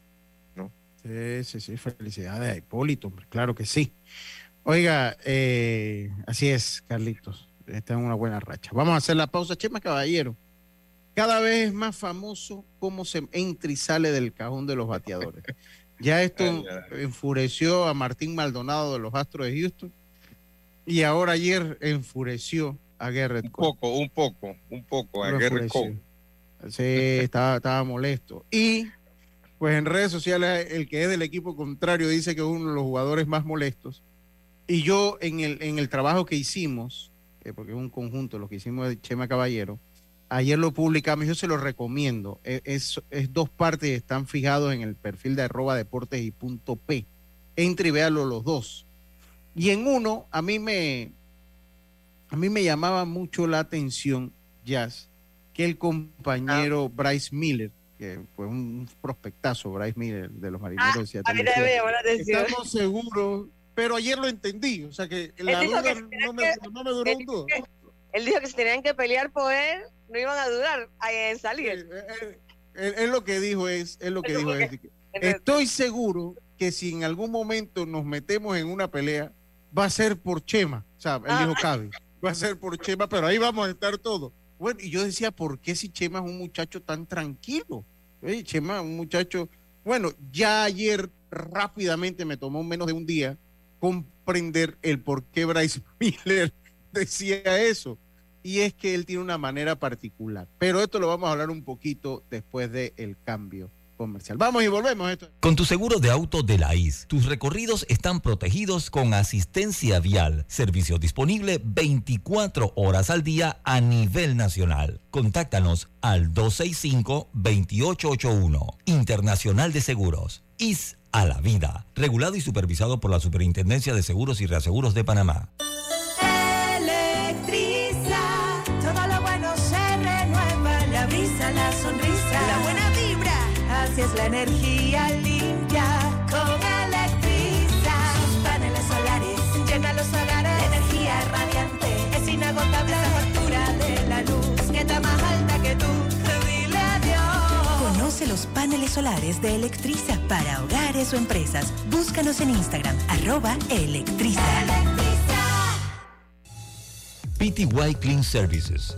Speaker 2: Sí, sí, sí, felicidades a Hipólito, claro que sí. Oiga, eh, así es, Carlitos. Está en una buena racha. Vamos a hacer la pausa. Chema Caballero, cada vez es más famoso cómo se entra y sale del cajón de los bateadores. Ya esto enfureció a Martín Maldonado de los Astros de Houston y ahora ayer enfureció a Garrett
Speaker 6: Un poco, un poco, un poco a Garrett Cole.
Speaker 2: Sí, estaba, estaba molesto. Y pues en redes sociales el que es del equipo contrario dice que es uno de los jugadores más molestos y yo en el, en el trabajo que hicimos, eh, porque es un conjunto, lo que hicimos de Chema Caballero, ayer lo publicamos, yo se lo recomiendo. E, es, es, dos partes, están fijados en el perfil de arroba deportes y punto P. Entre y véalo los dos. Y en uno, a mí me, a mí me llamaba mucho la atención, Jazz, que el compañero ah. Bryce Miller, que fue un prospectazo, Bryce Miller de los marineros ah, de Seattle. Estamos seguros pero ayer lo entendí, o sea que la duda no, me, duró un duda.
Speaker 3: Él dijo que si tenían que pelear por él, no iban a dudar en salir.
Speaker 2: Él, lo que dijo es, lo que dijo es, estoy seguro que si en algún momento nos metemos en una pelea, va a ser por Chema, o sea, él dijo ah. Cabe, va a ser por Chema, pero ahí vamos a estar todos. Bueno, y yo decía, ¿por qué si Chema es un muchacho tan tranquilo? Oye, Chema, un muchacho, bueno, ya ayer rápidamente me tomó menos de un día comprender el por qué Bryce Miller decía eso. Y es que él tiene una manera particular. Pero esto lo vamos a hablar un poquito después del cambio comercial. Vamos y volvemos. Esto.
Speaker 1: Con tu seguro de auto de la IS, tus recorridos están protegidos con asistencia vial, servicio disponible 24 horas al día a nivel nacional. Contáctanos al 265-2881, Internacional de Seguros. IS a la vida. Regulado y supervisado por la Superintendencia de Seguros y Reaseguros de Panamá.
Speaker 9: Es la energía limpia con Electriza. Sus paneles solares llenan los hogares, energía radiante, es inagotable la factura de la luz que está más alta que tú los paneles solares de Electriza para hogares o empresas. Búscanos en Instagram, arroba Electriza.
Speaker 1: PTY Clean Services.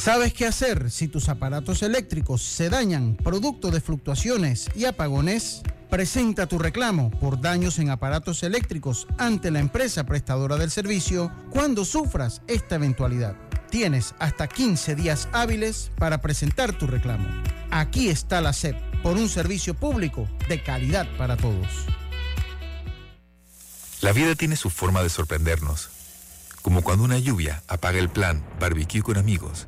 Speaker 2: ¿Sabes qué hacer si tus aparatos eléctricos se dañan producto de fluctuaciones y apagones? Presenta tu reclamo por daños en aparatos eléctricos ante la empresa prestadora del servicio cuando sufras esta eventualidad. Tienes hasta 15 días hábiles para presentar tu reclamo. Aquí está la SEP por un servicio público de calidad para todos.
Speaker 10: La vida tiene su forma de sorprendernos, como cuando una lluvia apaga el plan barbecue con amigos,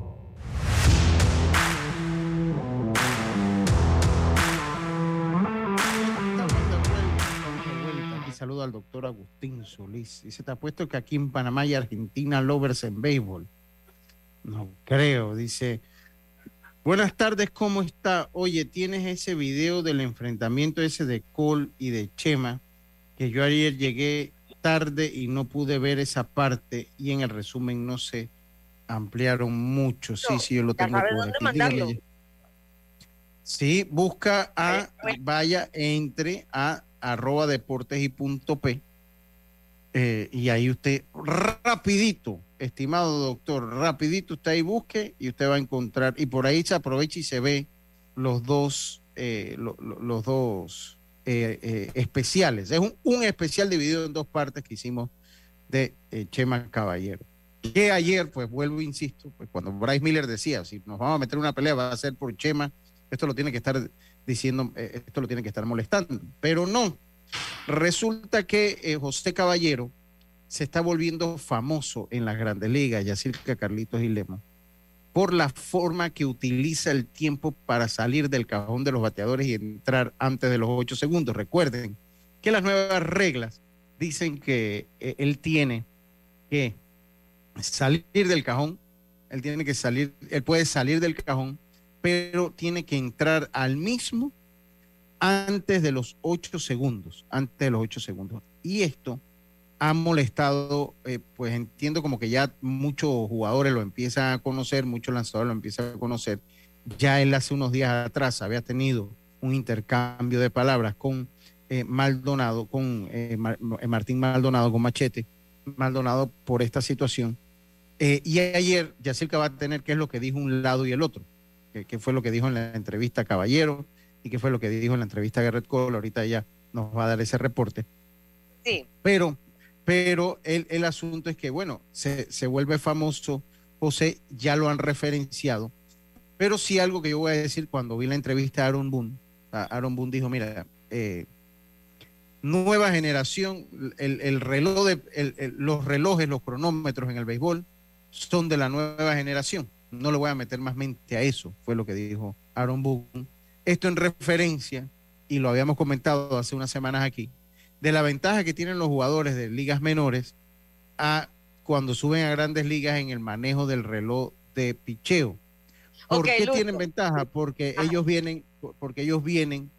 Speaker 2: Saludo al doctor Agustín Solís. Dice, te apuesto que aquí en Panamá hay Argentina lovers en béisbol. No creo, dice. Buenas tardes, ¿cómo está? Oye, tienes ese video del enfrentamiento ese de Cole y de Chema, que yo ayer llegué tarde y no pude ver esa parte y en el resumen no se ampliaron mucho. Sí, sí, yo lo tengo por aquí. Sí, busca a, vaya, entre a arroba deportes y punto P. Eh, y ahí usted rapidito, estimado doctor, rapidito usted ahí busque y usted va a encontrar, y por ahí se aprovecha y se ve los dos, eh, los dos eh, especiales. Es un, un, especial dividido en dos partes que hicimos de Chema Caballero. Que ayer, pues vuelvo, insisto, pues cuando Bryce Miller decía, si nos vamos a meter una pelea va a ser por Chema, esto lo tiene que estar diciendo, eh, esto lo tiene que estar molestando. Pero no, resulta que eh, José Caballero se está volviendo famoso en las grandes ligas, que Carlitos y Lemo, por la forma que utiliza el tiempo para salir del cajón de los bateadores y entrar antes de los ocho segundos. Recuerden que las nuevas reglas dicen que eh, él tiene que salir del cajón, él tiene que salir, él puede salir del cajón pero tiene que entrar al mismo antes de los ocho segundos, antes de los ocho segundos. Y esto ha molestado, eh, pues entiendo como que ya muchos jugadores lo empiezan a conocer, muchos lanzadores lo empiezan a conocer. Ya él hace unos días atrás había tenido un intercambio de palabras con eh, Maldonado, con eh, Martín Maldonado, con Machete, Maldonado por esta situación. y ayer Yacirca va a tener qué es lo que dijo un lado y el otro que, fue lo que dijo en la entrevista Caballero y qué fue lo que dijo en la entrevista Garrett Cole. Ahorita ella nos va a dar ese reporte.
Speaker 3: Sí.
Speaker 2: Pero, pero el, el asunto es que, bueno, se, se vuelve famoso, José, ya lo han referenciado. Pero sí algo que yo voy a decir cuando vi la entrevista a Aaron Boone. Aaron Boone dijo, mira, eh, nueva generación, el, el reloj de, los relojes, los cronómetros en el béisbol son de la nueva generación. No le voy a meter más mente a eso, fue lo que dijo Aaron Boone. Esto en referencia, y lo habíamos comentado hace unas semanas aquí, de la ventaja que tienen los jugadores de ligas menores a cuando suben a grandes ligas en el manejo del reloj de picheo. ¿Por qué tienen ventaja? Porque ellos vienen, porque ellos vienen,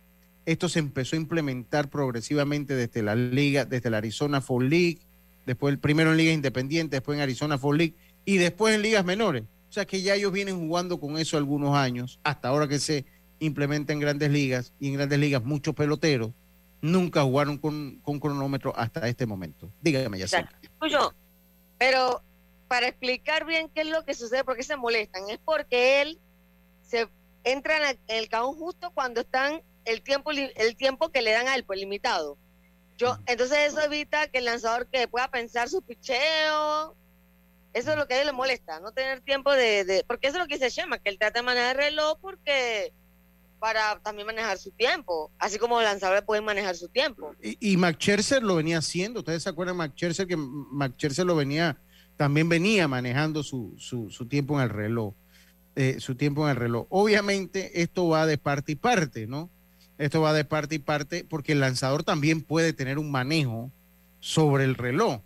Speaker 2: esto se empezó a implementar progresivamente desde la liga, desde la Arizona Fall League, después primero en ligas independientes, después en Arizona Fall League y después en ligas menores. O sea que ya ellos vienen jugando con eso algunos años, hasta ahora que se implementa en grandes ligas, y en grandes ligas muchos peloteros nunca jugaron con, con cronómetro hasta este momento. Dígame, ya sé.
Speaker 3: Pero para explicar bien qué es lo que sucede, por qué se molestan, es porque él se entra en el cajón justo cuando están el tiempo el tiempo que le dan a él, pues limitado. Yo, entonces eso evita que el lanzador que pueda pensar su picheo, eso es lo que a él le molesta, no tener tiempo de, porque eso es lo que dice Shema, que él trata de manejar el reloj porque para también manejar su tiempo, así como los lanzadores pueden manejar su tiempo.
Speaker 2: Y, y lo venía haciendo, ustedes se acuerdan Mac que Mac lo venía, también venía manejando su, su, su tiempo en el reloj, eh, su tiempo en el reloj. Obviamente esto va de parte y parte, ¿no? Esto va de parte y parte porque el lanzador también puede tener un manejo sobre el reloj,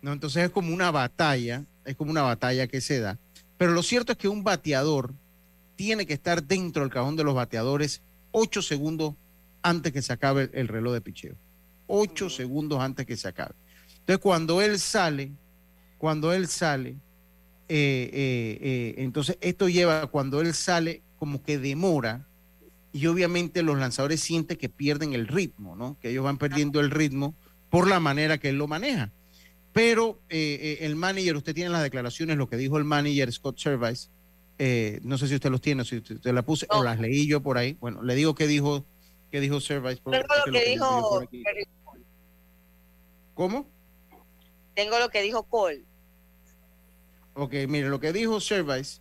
Speaker 2: ¿no? Entonces es como una batalla es como una batalla que se da. Pero lo cierto es que un bateador tiene que estar dentro del cajón de los bateadores ocho segundos antes que se acabe el reloj de picheo. Ocho segundos antes que se acabe. Entonces, cuando él sale, cuando él sale, eh, eh, eh, entonces esto lleva, cuando él sale, como que demora, y obviamente los lanzadores sienten que pierden el ritmo, ¿no? Que ellos van perdiendo el ritmo por la manera que él lo maneja. Pero eh, eh, el manager, usted tiene las declaraciones, lo que dijo el manager Scott Service, eh, no sé si usted los tiene, si usted la puse, o las leí yo por ahí. Bueno, le digo que dijo ¿Qué dijo Service?
Speaker 3: Tengo lo que dijo.
Speaker 2: ¿Cómo?
Speaker 3: Tengo lo que dijo Cole.
Speaker 2: Ok, mire, lo que dijo Service,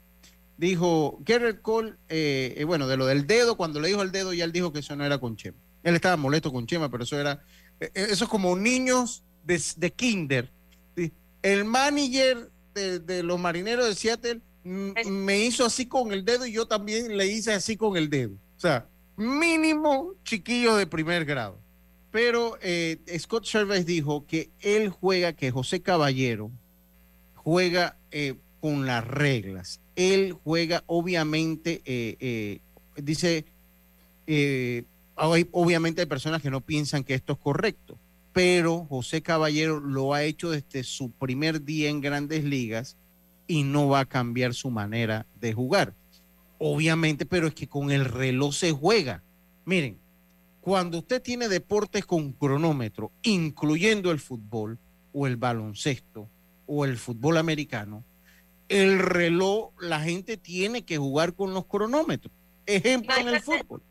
Speaker 2: dijo Garrett Cole, eh, eh, bueno, de lo del dedo, cuando le dijo el dedo, ya él dijo que eso no era con Chema. Él estaba molesto con Chema, pero eso era, eso es como niños de, de kinder. El manager de, de los marineros de Seattle me hizo así con el dedo y yo también le hice así con el dedo. O sea, mínimo chiquillo de primer grado. Pero eh, Scott Service dijo que él juega, que José Caballero juega eh, con las reglas. Él juega, obviamente, eh, eh, dice, hay- obviamente hay personas que no piensan que esto es correcto, pero José Caballero lo ha hecho desde su primer día en grandes ligas y no va a cambiar su manera de jugar. Obviamente, pero es que con el reloj se juega. Miren, cuando usted tiene deportes con cronómetro, incluyendo el fútbol o el baloncesto o el fútbol americano, el reloj, la gente tiene que jugar con los cronómetros. Ejemplo en el fútbol.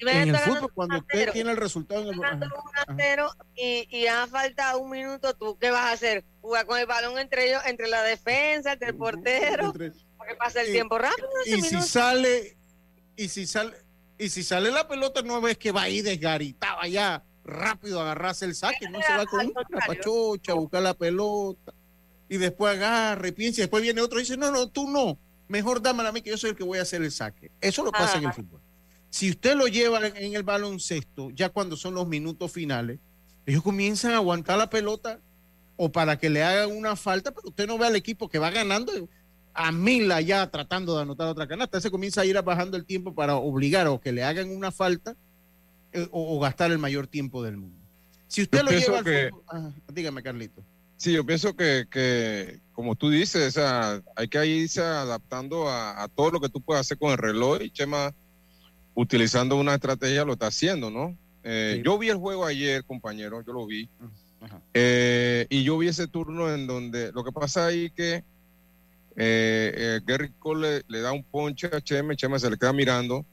Speaker 2: En el fútbol, cuando usted tiene el resultado en el
Speaker 3: ganando 1 a 0 y, y ya falta un minuto, ¿tú qué vas a hacer? ¿Jugar con el balón entre ellos, entre la defensa, entre el portero? Porque pasa el
Speaker 2: y-
Speaker 3: tiempo rápido.
Speaker 2: y si
Speaker 3: minuto.
Speaker 2: sale y si sale y si sale la pelota no ves que va ahí desgaritado allá rápido agarrarse el saque no se va con una pachocha a buscar la pelota y después agarra y piensa y después viene otro y dice no no tú no mejor dámela a mí que yo soy el que voy a hacer el saque eso lo pasa en el
Speaker 3: Ajá.
Speaker 2: fútbol si usted lo lleva en- el baloncesto ya cuando son los minutos finales ellos comienzan a aguantar la pelota o para que le hagan una falta, pero usted no ve al equipo que va ganando a mil allá tratando de anotar otra canasta. Se comienza a ir bajando el tiempo para obligar o que le hagan una falta eh, o, o gastar el mayor tiempo del mundo. Si usted
Speaker 6: Yo
Speaker 2: lo lleva al
Speaker 6: que-
Speaker 2: fútbol- Ajá, dígame, Carlito.
Speaker 6: Sí, yo pienso que, que, como tú dices, hay que irse adaptando a, a todo lo que tú puedes hacer con el reloj y Chema, utilizando una estrategia, lo está haciendo, ¿no? Eh, Yo vi el juego ayer, compañero, yo lo vi. Eh, y yo vi ese turno en donde lo que pasa ahí que eh, eh, Gary Cole le, le da un ponche a Chema, y Chema se le queda mirando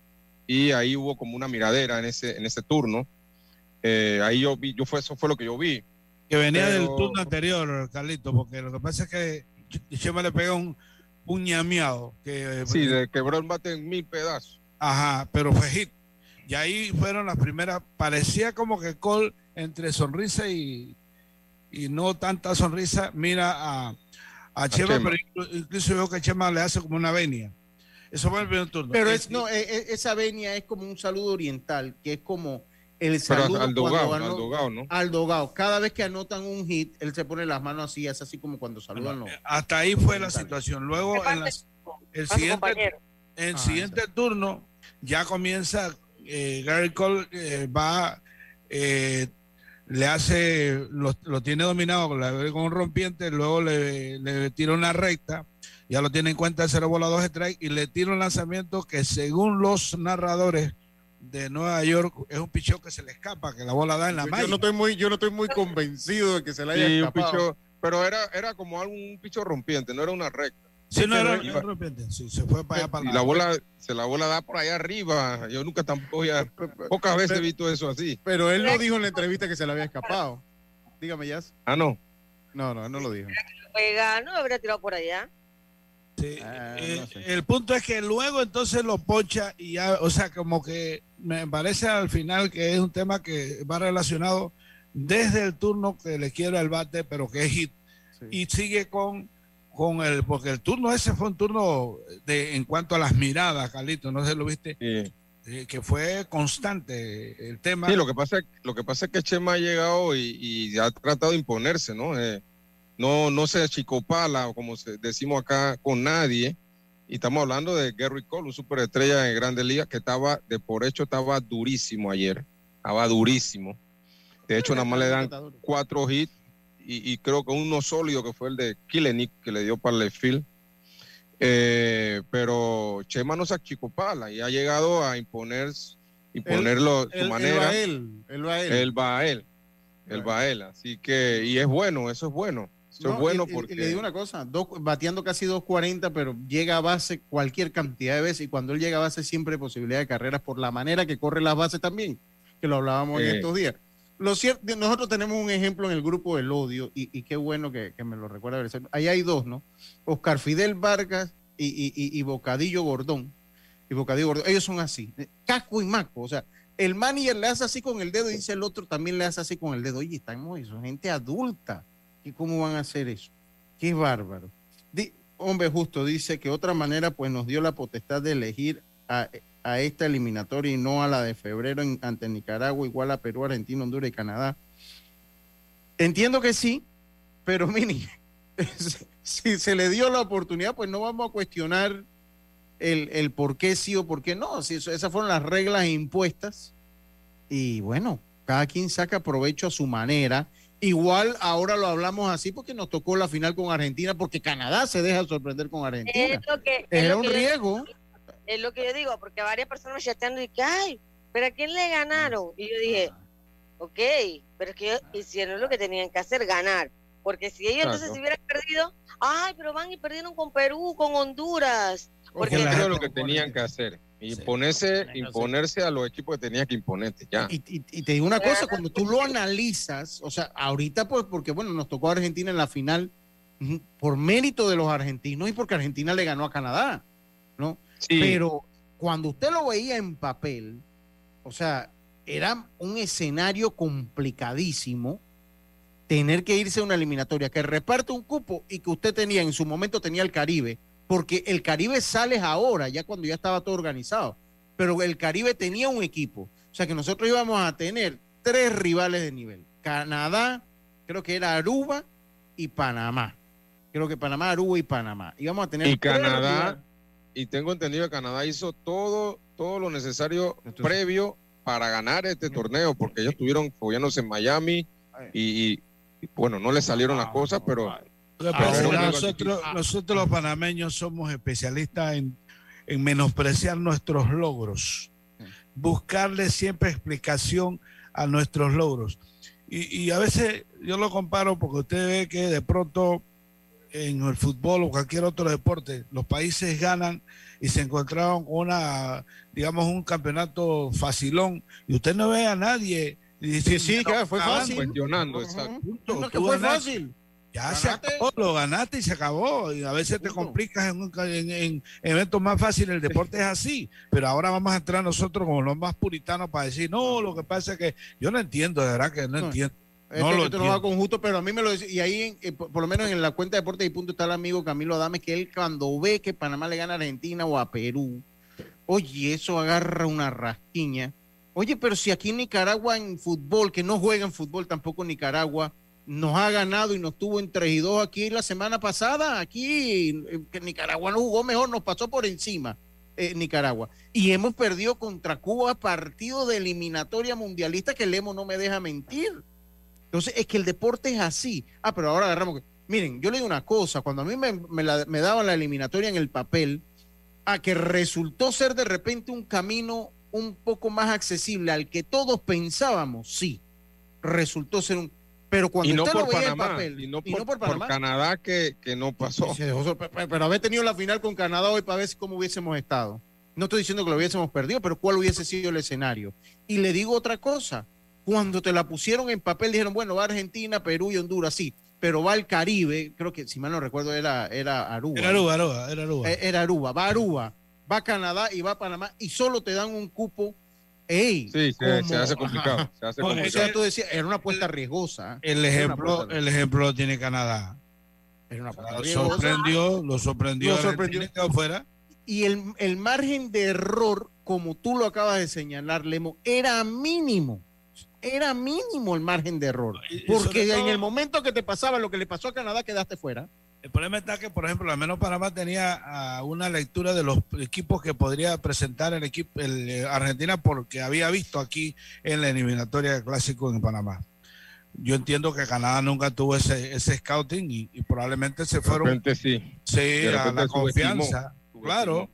Speaker 6: y ahí hubo como una miradera en ese, en ese turno. Ahí yo vi, yo fue, eso fue lo que yo vi.
Speaker 5: Que venía del turno anterior, Carlito, porque lo que pasa es que Ch- Chema le pega un, un ñameado. Que,
Speaker 6: Sí, de quebró el bate en mil pedazos.
Speaker 5: Ajá, pero fue hit. Y ahí fueron las primeras. Parecía como que Cole, entre sonrisa y, y no tanta sonrisa, mira a, a Chema,
Speaker 2: Chema.
Speaker 5: pero inclu- incluso veo que Chema le hace como una venia. Eso fue el primer turno.
Speaker 2: Pero es, no, eh, eh, esa venia es como un saludo oriental, que es como el saludo
Speaker 6: al
Speaker 2: cuando
Speaker 6: dogao, al dogao, ¿no?
Speaker 2: al dogao. Cada vez que anotan un hit, él se pone las manos así, es así como cuando saludan los.
Speaker 5: Hasta ahí fue la situación. Luego, en el siguiente,
Speaker 2: compañero.
Speaker 5: El
Speaker 2: Ah,
Speaker 5: siguiente turno, ya comienza, eh, Gary Cole eh, va, eh, le hace, lo, lo tiene dominado con, la- con un rompiente, luego le, le tira una recta, ya lo tiene en cuenta, cero bola, dos strike, y le tira un lanzamiento que según los narradores de Nueva York es un picheo que se le escapa, que la bola da en la
Speaker 2: Yo- yo no estoy muy, yo no estoy muy convencido de que se le haya
Speaker 6: Sí, un
Speaker 2: escapado.
Speaker 6: pero era, era como algún picho rompiente, no era una recta.
Speaker 5: Sí, no era sí, se fue para allá para
Speaker 6: y la bola, se la bola da por allá arriba. Yo nunca tampoco ya, pocas veces he visto eso así.
Speaker 2: Pero él no dijo en la entrevista que se le había escapado. Dígame, Jazz.
Speaker 6: Ah, no.
Speaker 2: No, no, no lo dijo.
Speaker 3: No lo habría tirado por allá.
Speaker 5: Sí,
Speaker 2: Ah,
Speaker 5: eh, el punto es que luego entonces lo poncha y ya, o sea, como que me parece al final que es un tema que va relacionado desde el turno que le quiebra el bate, pero que es hit. Y sigue con, con el, porque el turno ese fue un turno de en cuanto a las miradas, Carlito, no sé si lo viste, eh, que fue constante el tema.
Speaker 6: Sí, lo que pasa, lo que pasa es que Chema ha llegado y, y ha tratado de imponerse, ¿no? Eh, no, no se achicopala, como se- decimos acá, con nadie. Y estamos hablando de Gary Cole, un superestrella en Grandes Ligas que estaba, de por hecho, estaba durísimo ayer. Estaba durísimo. De hecho, nada más le dan cuatro hits y, y creo que uno sólido que fue el de Killenick que le dio para el field. Eh, pero Chema no se achicopala y ha llegado a imponer, imponerlo
Speaker 2: Él-
Speaker 6: su
Speaker 2: él-
Speaker 6: manera.
Speaker 2: él, va a él.
Speaker 6: Él va a él. Él va a él. Así que, y es bueno, eso es bueno. Eso
Speaker 2: No,
Speaker 6: es bueno
Speaker 2: y-
Speaker 6: porque.
Speaker 2: y le digo una cosa, dos- bateando casi 2.40, pero llega a base cualquier cantidad de veces y cuando él llega a base siempre hay posibilidad de carreras por la manera que corre las bases también. que lo hablábamos en
Speaker 6: Sí.
Speaker 2: estos días. Lo cierto, nosotros tenemos un ejemplo en el grupo del odio, y, qué bueno que, me lo recuerda. Ahí hay dos, ¿no? Oscar Fidel Vargas y, y- y- Bocadillo Gordón. Y Bocadillo Gordón, ellos son así, eh, casco y maco. O sea, el manager le hace así con el dedo y dice el otro también le hace así con el dedo. Oye, estamos, son gente adulta. ¿Y cómo van a hacer eso? Qué bárbaro. Hombre justo dice que otra manera pues nos dio la potestad de elegir a, a esta eliminatoria y no a la de febrero en- ante Nicaragua, igual a Perú, Argentina, Honduras y Canadá. Entiendo que sí, pero mini, si se le dio la oportunidad, pues no vamos a cuestionar el, el por qué sí o por qué no. Si eso- esas fueron las reglas impuestas. Y bueno, cada quien saca provecho a su manera. Igual ahora lo hablamos así porque nos tocó la final con Argentina, porque Canadá se deja sorprender con Argentina.
Speaker 3: Es lo que, es
Speaker 2: Era un
Speaker 3: yo-
Speaker 2: riesgo.
Speaker 3: Es lo que yo digo, porque varias personas me chateando y que, ay, pero ¿a quién le ganaron? Y yo dije, ok, pero es que ellos hicieron lo que tenían que hacer, ganar. Porque si ellos entonces se hubieran perdido, ay, pero van y perdieron con Perú, con Honduras. Porque
Speaker 5: gente
Speaker 6: lo que tenían que hacer. Imponerse, imponerse a los equipos que tenía que imponerte, ya.
Speaker 2: Y, y- y te digo una cosa, cuando tú lo analizas, o sea, ahorita pues porque bueno, nos tocó a Argentina en la final por mérito de los argentinos y porque Argentina le ganó a Canadá, ¿no?
Speaker 6: Sí.
Speaker 2: Pero cuando usted lo veía en papel, o sea, era un escenario complicadísimo tener que irse a una eliminatoria que reparte un cupo y que usted tenía en su momento tenía el Caribe, porque el Caribe sale ahora, ya cuando ya estaba todo organizado, pero el Caribe tenía un equipo, o sea que nosotros íbamos a tener tres rivales de nivel, Canadá, creo que era Aruba y Panamá, creo que Panamá, Aruba y Panamá, íbamos a tener
Speaker 6: Y Canadá. Y tengo entendido que Canadá hizo todo, todo lo necesario previo para ganar este torneo, porque ellos estuvieron fogueándose en Miami y, y, y, bueno, no les salieron las cosas, pero Ah,
Speaker 5: nosotros, nosotros los panameños somos especialistas en, en menospreciar nuestros logros, buscarle siempre explicación a nuestros logros. Y, y a veces yo lo comparo porque usted ve que de pronto en el fútbol o cualquier otro deporte, los países ganan y se encontraron con una, digamos, un campeonato facilón y usted no ve a nadie.
Speaker 2: Sí, sí, claro, fue fácil.
Speaker 6: cuestionando, exacto.
Speaker 5: Punto.
Speaker 2: No, que
Speaker 5: Tú
Speaker 2: fue
Speaker 5: ganaste.
Speaker 2: fácil.
Speaker 5: Ya se acabó, lo ganaste y se acabó. Y a veces te complicas en, un ca- en- en eventos más fáciles. El deporte es así. Pero ahora vamos a entrar nosotros como los más puritanos para decir, no, lo que pasa es que yo no entiendo, de verdad que no,
Speaker 2: No.
Speaker 5: entiendo.
Speaker 2: Este,
Speaker 5: No lo
Speaker 2: esto no va
Speaker 5: entiendo.
Speaker 2: con justo, pero a mí me lo dice, y ahí, en- eh, por, por lo menos en la cuenta de Deportes y Punto está el amigo Camilo Adame, que él cuando ve que Panamá le gana a Argentina o a Perú, oye, eso agarra una rasquiña. Oye, pero si aquí en Nicaragua en fútbol, que no juega en fútbol tampoco en Nicaragua, nos ha ganado y nos tuvo en 3 y 2 aquí la semana pasada, aquí eh, que Nicaragua no jugó mejor, nos pasó por encima eh, Nicaragua. Y hemos perdido contra Cuba partido de eliminatoria mundialista que Lemo no me deja mentir. Entonces, es que el deporte es así. Ah, pero ahora agarramos. que- Miren, yo le digo una cosa, cuando a mí me, me la- me daban la eliminatoria en el papel, a que resultó ser de repente un camino un poco más accesible al que todos pensábamos, sí, resultó ser un... Pero cuando
Speaker 6: y no
Speaker 2: usted
Speaker 6: por
Speaker 2: lo veía
Speaker 6: Panamá,
Speaker 2: papel,
Speaker 6: y no
Speaker 2: y
Speaker 6: por,
Speaker 2: no por
Speaker 6: por Canadá que, que no pasó.
Speaker 2: se dejó sorpre- pero, haber tenido la final con Canadá hoy para ver cómo hubiésemos estado. No estoy diciendo que lo hubiésemos perdido, pero cuál hubiese sido el escenario. Y le digo otra cosa. Cuando te la pusieron en papel, dijeron, bueno, va Argentina, Perú y Honduras, sí, pero va al Caribe, creo que si mal no recuerdo era, era Aruba.
Speaker 5: Era Aruba, Aruba, era Aruba.
Speaker 2: Eh, Era Aruba, va Aruba, va Canadá y va Panamá y solo te dan un cupo. Ey,
Speaker 6: Sí, se, hace complicado. Se hace
Speaker 5: No,
Speaker 2: O
Speaker 6: complicado.
Speaker 2: sea, tú decías, era una apuesta riesgosa.
Speaker 5: El
Speaker 2: Era una
Speaker 5: ejemplo,
Speaker 2: apuesta-
Speaker 5: el ejemplo lo tiene Canadá.
Speaker 2: era una apuesta
Speaker 5: Lo
Speaker 2: riesgosa.
Speaker 5: sorprendió, lo sorprendió.
Speaker 2: Lo
Speaker 5: a
Speaker 2: sorprendió.
Speaker 5: Argentina, quedó fuera.
Speaker 2: y el, el margen de error, como tú lo acabas de señalar, Lemo, era mínimo. Era mínimo el margen de error. Porque en el momento que te pasaba lo que le pasó a Canadá, quedaste fuera.
Speaker 5: El problema está que, por ejemplo, al menos Panamá tenía ah, una lectura de los equipos que podría presentar el equipo el, eh, Argentina porque había visto aquí en la eliminatoria del clásico en Panamá. Yo entiendo que Canadá nunca tuvo ese, ese scouting y, y probablemente se
Speaker 6: De
Speaker 5: fueron
Speaker 6: repente sí.
Speaker 5: sí,
Speaker 6: de
Speaker 5: a la
Speaker 6: subestimó,
Speaker 5: confianza. Claro,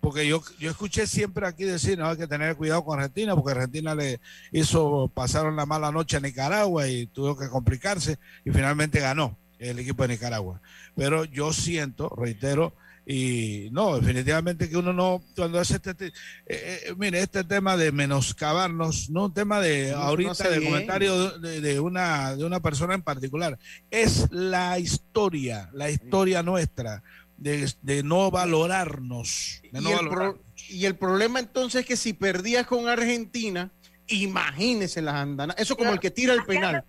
Speaker 5: porque yo, yo escuché siempre aquí decir, no, hay que tener cuidado con Argentina, porque Argentina le hizo, pasaron la mala noche a Nicaragua y tuvo que complicarse y finalmente ganó. el equipo de Nicaragua. Pero yo siento, reitero, y no, definitivamente que uno no, cuando hace este, eh, eh, mire, este tema de menoscabarnos, no un tema de ahorita de comentario de, una, de una persona en particular, es la historia, la historia nuestra. De, no valorarnos.
Speaker 2: y, El y el problema entonces es que si perdías con Argentina, imagínese las andanas. Eso como el que tira el penal.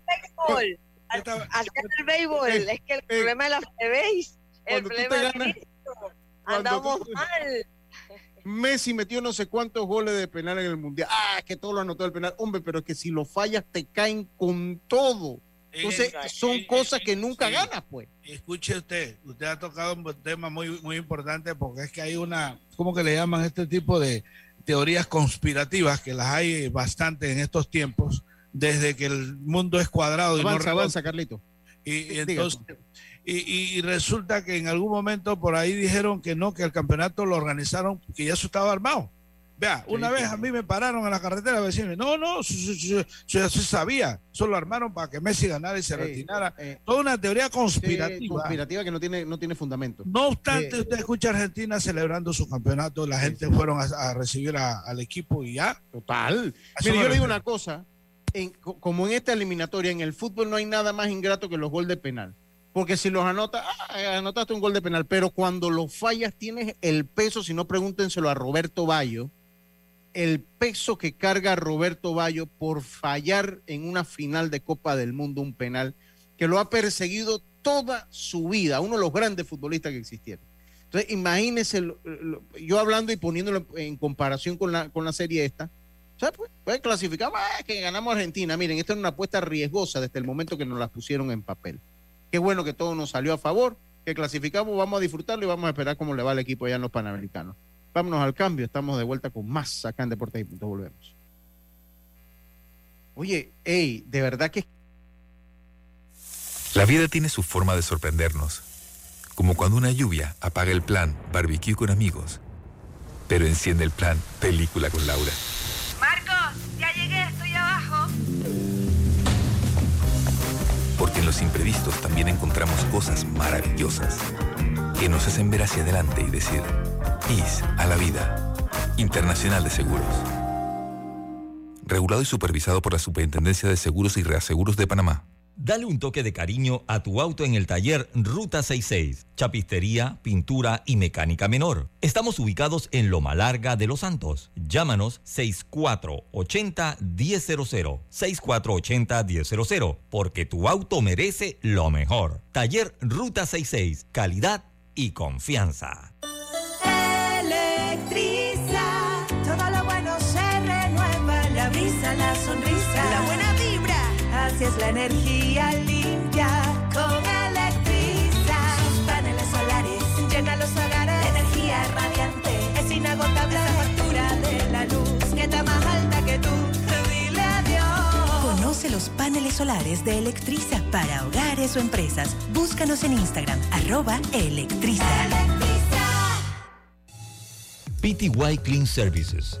Speaker 3: Hacer el béisbol, es que el problema de la FBAs, el problema es andamos mal.
Speaker 2: Messi metió no sé cuántos goles de penal en el mundial. Ah, que todo lo anotó el penal. Hombre, pero es que si lo fallas te caen con todo. Entonces, son cosas que nunca ganas, pues.
Speaker 5: Escuche usted, usted ha tocado un tema muy, muy importante porque es que hay una, ¿cómo que le llaman este tipo de teorías conspirativas que las hay bastante en estos tiempos, desde que el mundo es cuadrado.
Speaker 2: Avanza, y no avanza, Carlito.
Speaker 5: Y, entonces, y, resulta que en algún momento por ahí dijeron que no, que el campeonato lo organizaron, que ya eso estaba armado. Vea, una vez a mí me pararon en la carretera a decirme, no, no, yo ya se sabía, solo armaron para que Messi ganara y se retirara. Eh, Toda una teoría conspirativa.
Speaker 2: conspirativa que no tiene, no tiene fundamento.
Speaker 5: No obstante, eh, usted escucha a Argentina celebrando su campeonato, la gente fueron a, recibir al equipo y ya.
Speaker 2: Total. Mire, yo le digo una cosa, como en esta eliminatoria, en el fútbol no hay nada más ingrato que los goles de penal. Porque si los anotas, ah, anotaste un gol de penal, pero cuando los fallas tienes el peso, si no pregúntenselo a Roberto Bayo, el peso que carga Roberto Bayo por fallar en una final de Copa del Mundo un penal que lo ha perseguido toda su vida, uno de los grandes futbolistas que existieron. Entonces, imagínese, yo hablando y poniéndolo en comparación con la, con la serie esta, pues, pues clasificamos, ah, que ganamos Argentina. Miren, esta es una apuesta riesgosa desde el momento que nos la pusieron en papel. Qué bueno que todo nos salió a favor, que clasificamos, vamos a disfrutarlo y vamos a esperar cómo le va al equipo allá en los Panamericanos. Vámonos al cambio, estamos de vuelta con más acá en Deportes y Punto, volvemos. Oye, hey, de verdad que...
Speaker 10: La vida tiene su forma de sorprendernos, como cuando una lluvia apaga el plan barbecue con amigos, pero enciende el plan película con Laura. Porque en los imprevistos también encontramos cosas maravillosas que nos hacen ver hacia adelante y decir, A la vida. Internacional de Seguros. Regulado y supervisado por la Superintendencia de Seguros y Reaseguros de Panamá.
Speaker 1: Dale un toque de cariño a tu auto en el taller Ruta 66. Chapistería, pintura y mecánica menor. Estamos ubicados en Loma Larga de Los Santos. Llámanos 6480-1000. 6480-1000. Porque tu auto merece lo mejor. Taller Ruta 66. Calidad y confianza.
Speaker 9: Es la energía limpia con Electriza. Sus paneles solares llenan los hogares. energía radiante es inagotable. La factura de la luz que está más alta que tú. Dile adiós. Conoce los paneles solares de Electriza para hogares o empresas. Búscanos en Instagram, arroba Electriza.
Speaker 1: PTY Clean Services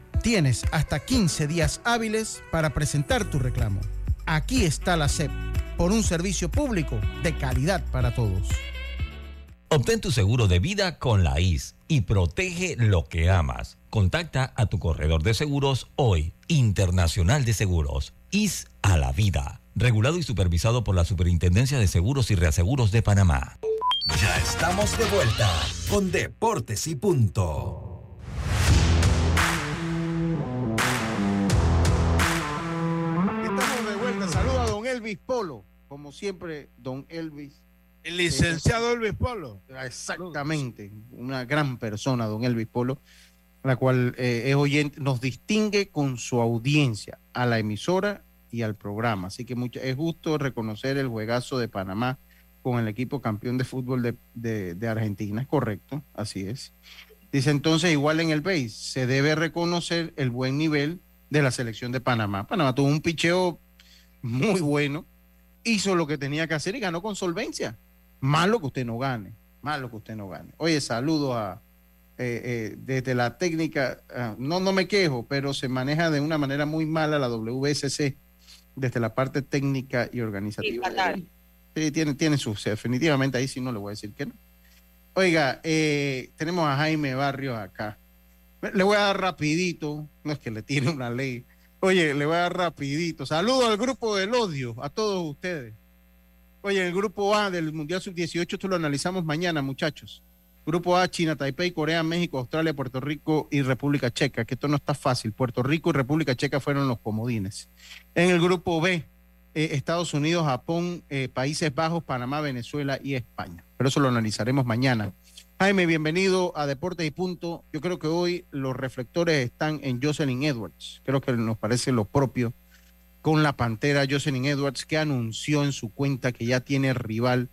Speaker 2: Tienes hasta 15 días hábiles para presentar tu reclamo. Aquí está la SEP, por un servicio público de calidad para todos.
Speaker 1: Obtén tu seguro de vida con la IS y protege lo que amas. Contacta a tu corredor de seguros hoy, Internacional de Seguros, IS a la vida. Regulado y supervisado por la Superintendencia de Seguros y Reaseguros de Panamá.
Speaker 4: Ya estamos de vuelta con Deportes y Punto.
Speaker 2: Elvis Polo, como siempre, don Elvis.
Speaker 5: El licenciado Elvis Polo.
Speaker 2: Exactamente, una gran persona, don Elvis Polo, la cual eh, es oyente, nos distingue con su audiencia a la emisora y al programa. Así que mucho, es justo reconocer el juegazo de Panamá con el equipo campeón de fútbol de, de- de Argentina, es correcto, así es. Dice entonces, igual en el BASE, se debe reconocer el buen nivel de la selección de Panamá. Panamá tuvo un picheo muy bueno, hizo lo que tenía que hacer y ganó con solvencia. Malo que usted no gane, malo que usted no gane. Oye, saludo a eh, eh, desde la técnica, ah, no, no me quejo, pero se maneja de una manera muy mala la WSC desde la parte técnica y organizativa. Sí, tiene, tiene sus, definitivamente ahí sí no le voy a decir que no. Oiga, eh, tenemos a Jaime Barrios acá. Le voy a dar rapidito, no es que le tire una ley. Oye, le voy a dar rapidito. Saludo al grupo del odio, a todos ustedes. Oye, el grupo A del Mundial Sub-18, esto lo analizamos mañana, muchachos. Grupo A, China, Taipei, Corea, México, Australia, Puerto Rico y República Checa, que esto no está fácil. Puerto Rico y República Checa fueron los comodines. En el grupo B, eh, Estados Unidos, Japón, eh, Países Bajos, Panamá, Venezuela y España. Pero eso lo analizaremos mañana. Jaime, bienvenido a Deportes y Punto. Yo creo que hoy los reflectores están en Jocelyn Edwards. Creo que nos parece lo propio con la Pantera Jocelyn Edwards, que anunció en su cuenta que ya tiene rival.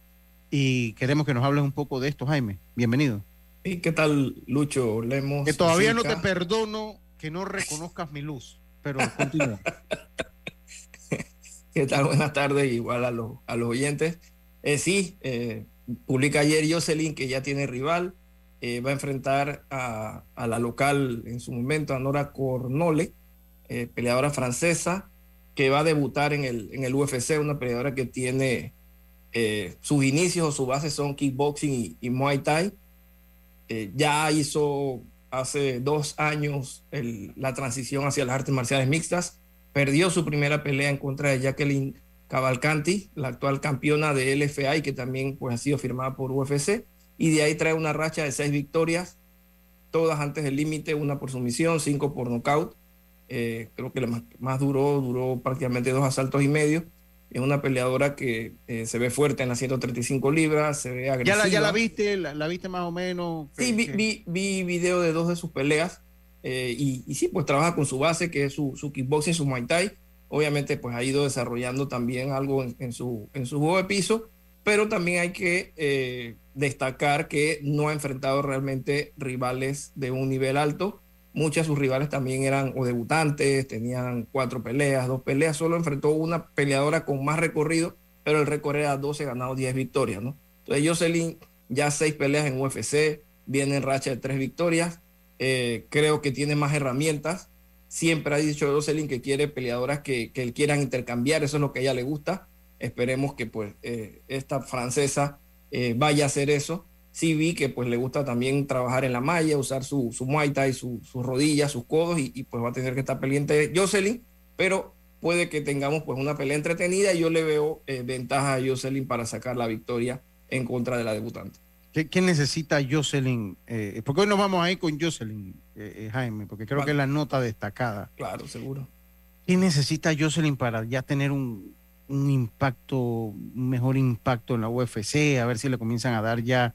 Speaker 2: Y queremos que nos hables un poco de esto, Jaime. Bienvenido.
Speaker 11: ¿Y qué tal, Lucho Lemos?
Speaker 2: Que todavía no te perdono que no reconozcas mi luz, pero continúa.
Speaker 11: ¿Qué tal? Buenas tardes, igual a los, a los oyentes. Eh, sí, eh, publica ayer Jocelyn que ya tiene rival. eh, va a enfrentar a, a la local en su momento, a Nora Cornole, eh, peleadora francesa, que va a debutar en el, en el UFC, una peleadora que tiene eh, sus inicios o su base son kickboxing y, Muay Thai. Ya hizo hace dos años la transición hacia las artes marciales mixtas. Perdió su primera pelea en contra de Jacqueline Cavalcanti, la actual campeona de LFA y que también pues, ha sido firmada por UFC. Y de ahí trae una racha de seis victorias, todas antes del límite, una por sumisión, cinco por nocaut. Eh, creo que la más, más duró, duró prácticamente dos asaltos y medio. Es una peleadora que eh, se ve fuerte en las 135 libras, se ve
Speaker 2: ¿Ya
Speaker 11: agresiva.
Speaker 2: la, ya la viste? La, la viste más o menos?
Speaker 11: Sí, vi, vi, vi video de dos de sus peleas eh, y, y sí, pues trabaja con su base, que es su, su kickboxing, su Muay Thai. Obviamente, pues ha ido desarrollando también algo en, su, en su juego de piso, pero también hay que eh, destacar que no ha enfrentado realmente rivales de un nivel alto. Muchas de sus rivales también eran o debutantes, tenían cuatro peleas, dos peleas, solo enfrentó una peleadora con más recorrido, pero el récord era 12 ganados, 10 victorias, ¿no? Entonces Jocelyn ya seis peleas en UFC, viene en racha de tres victorias, eh, creo que tiene más herramientas. Siempre ha dicho Jocelyn que quiere peleadoras que, que quieran intercambiar, eso es lo que a ella le gusta. Esperemos que pues eh, esta francesa eh, vaya a hacer eso. Sí vi que pues le gusta también trabajar en la malla, usar su, su muay thai, su- sus rodillas, sus codos y, pues va a tener que estar pendiente Jocelyn, pero puede que tengamos pues una pelea entretenida y yo le veo eh, ventaja a Jocelyn para sacar la victoria en contra de la debutante.
Speaker 2: ¿Qué, qué necesita Jocelyn? Porque hoy nos vamos a ir con Jocelyn, eh, eh, Jaime, porque creo que es la nota destacada.
Speaker 11: Claro, seguro.
Speaker 2: ¿Qué necesita Jocelyn para ya tener un, un impacto, un mejor impacto en la UFC? A ver si le comienzan a dar ya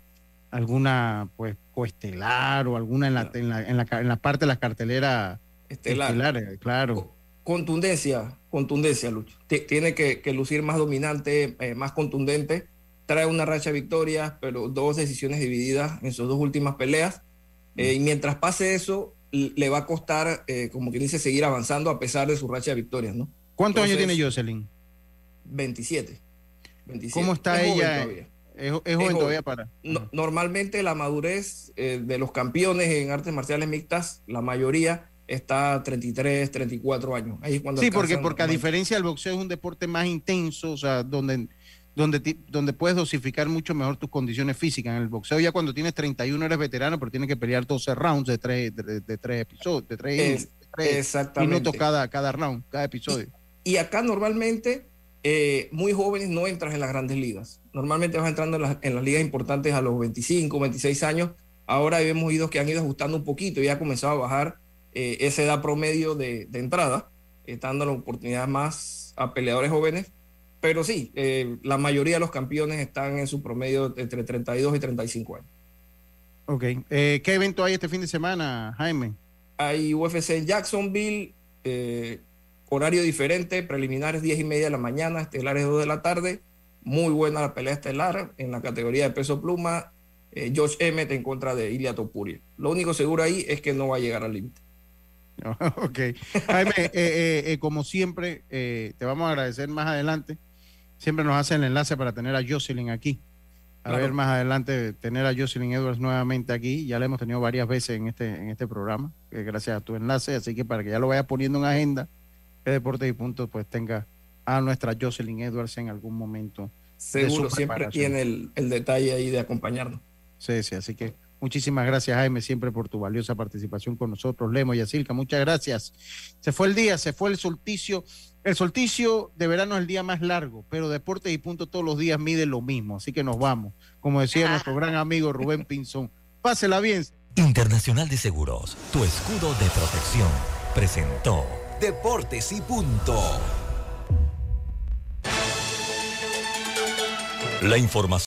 Speaker 2: alguna, pues, coestelar o alguna en la, en la, en la, ca- en la parte de la cartelera
Speaker 11: Estelar.
Speaker 2: eh, claro.
Speaker 11: Contundencia, contundencia, Lucho. T- Tiene que, que lucir más dominante, eh, más contundente. Trae una racha de victorias, pero dos decisiones divididas en sus dos últimas peleas. Eh, y mientras pase eso, le va a costar, eh, como quien dice, seguir avanzando a pesar de su racha de victorias, ¿no?
Speaker 2: ¿Cuántos años tiene Jocelyn?
Speaker 11: 27. 27.
Speaker 2: ¿Cómo está
Speaker 11: Es joven
Speaker 2: ella?
Speaker 11: todavía.
Speaker 2: Es, es joven todavía para.
Speaker 11: No- normalmente la madurez eh, de los campeones en artes marciales mixtas, la mayoría está a 33, 34 años. Ahí es cuando
Speaker 2: Sí, porque, porque a diferencia del boxeo es un deporte más intenso, o sea, donde, donde, donde puedes dosificar mucho mejor tus condiciones físicas. En el boxeo ya cuando tienes 31 eres veterano, pero tienes que pelear 12 rounds de tres, de, de tres episodios, de tres,
Speaker 11: Es-
Speaker 2: de tres
Speaker 11: exactamente.
Speaker 2: minutos cada, cada round, cada episodio.
Speaker 11: Y acá normalmente eh, muy jóvenes no entras en las grandes ligas. Normalmente vas entrando en las, en las ligas importantes a los 25, 26 años. Ahora hemos ido que han ido ajustando un poquito y ha comenzado a bajar eh, esa edad promedio de, de entrada, eh, dando la oportunidad más a peleadores jóvenes. Pero sí, eh, la mayoría de los campeones están en su promedio entre 32 y 35 años.
Speaker 2: Ok. Eh, ¿Qué evento hay este fin de semana, Jaime?
Speaker 11: Hay UFC en Jacksonville, eh, horario diferente, preliminares 10 y media de la mañana, estelares 2 de la tarde. Muy buena la pelea estelar en la categoría de peso pluma. Eh, Josh Emmett en contra de Ilia Topuria. Lo único seguro ahí es que no va a llegar al límite.
Speaker 2: ok. Jaime, eh, eh, eh, como siempre, te vamos a agradecer más adelante. Siempre nos hacen el enlace para tener a Jocelyn aquí. A
Speaker 11: Claro.
Speaker 2: ver más adelante, tener a Jocelyn Edwards nuevamente aquí. Ya la hemos tenido varias veces en este, en este programa, eh, gracias a tu enlace. Así que para que ya lo vayas poniendo en agenda, que Deportes y Puntos pues tenga a nuestra Jocelyn Edwards en algún momento.
Speaker 11: Seguro, siempre tiene el, el detalle ahí de acompañarnos.
Speaker 2: Sí, sí, así que muchísimas gracias, Jaime, siempre por tu valiosa participación con nosotros. Lemo y Asilca, muchas gracias. Se fue el día, se fue el solsticio. El solsticio de verano es el día más largo, pero Deportes y Punto todos los días mide lo mismo, así que nos vamos. Como decía nuestro gran amigo Rubén Pinzón, pásela bien.
Speaker 1: Internacional de Seguros, tu escudo de protección, presentó
Speaker 4: Deportes y punto.
Speaker 1: la información.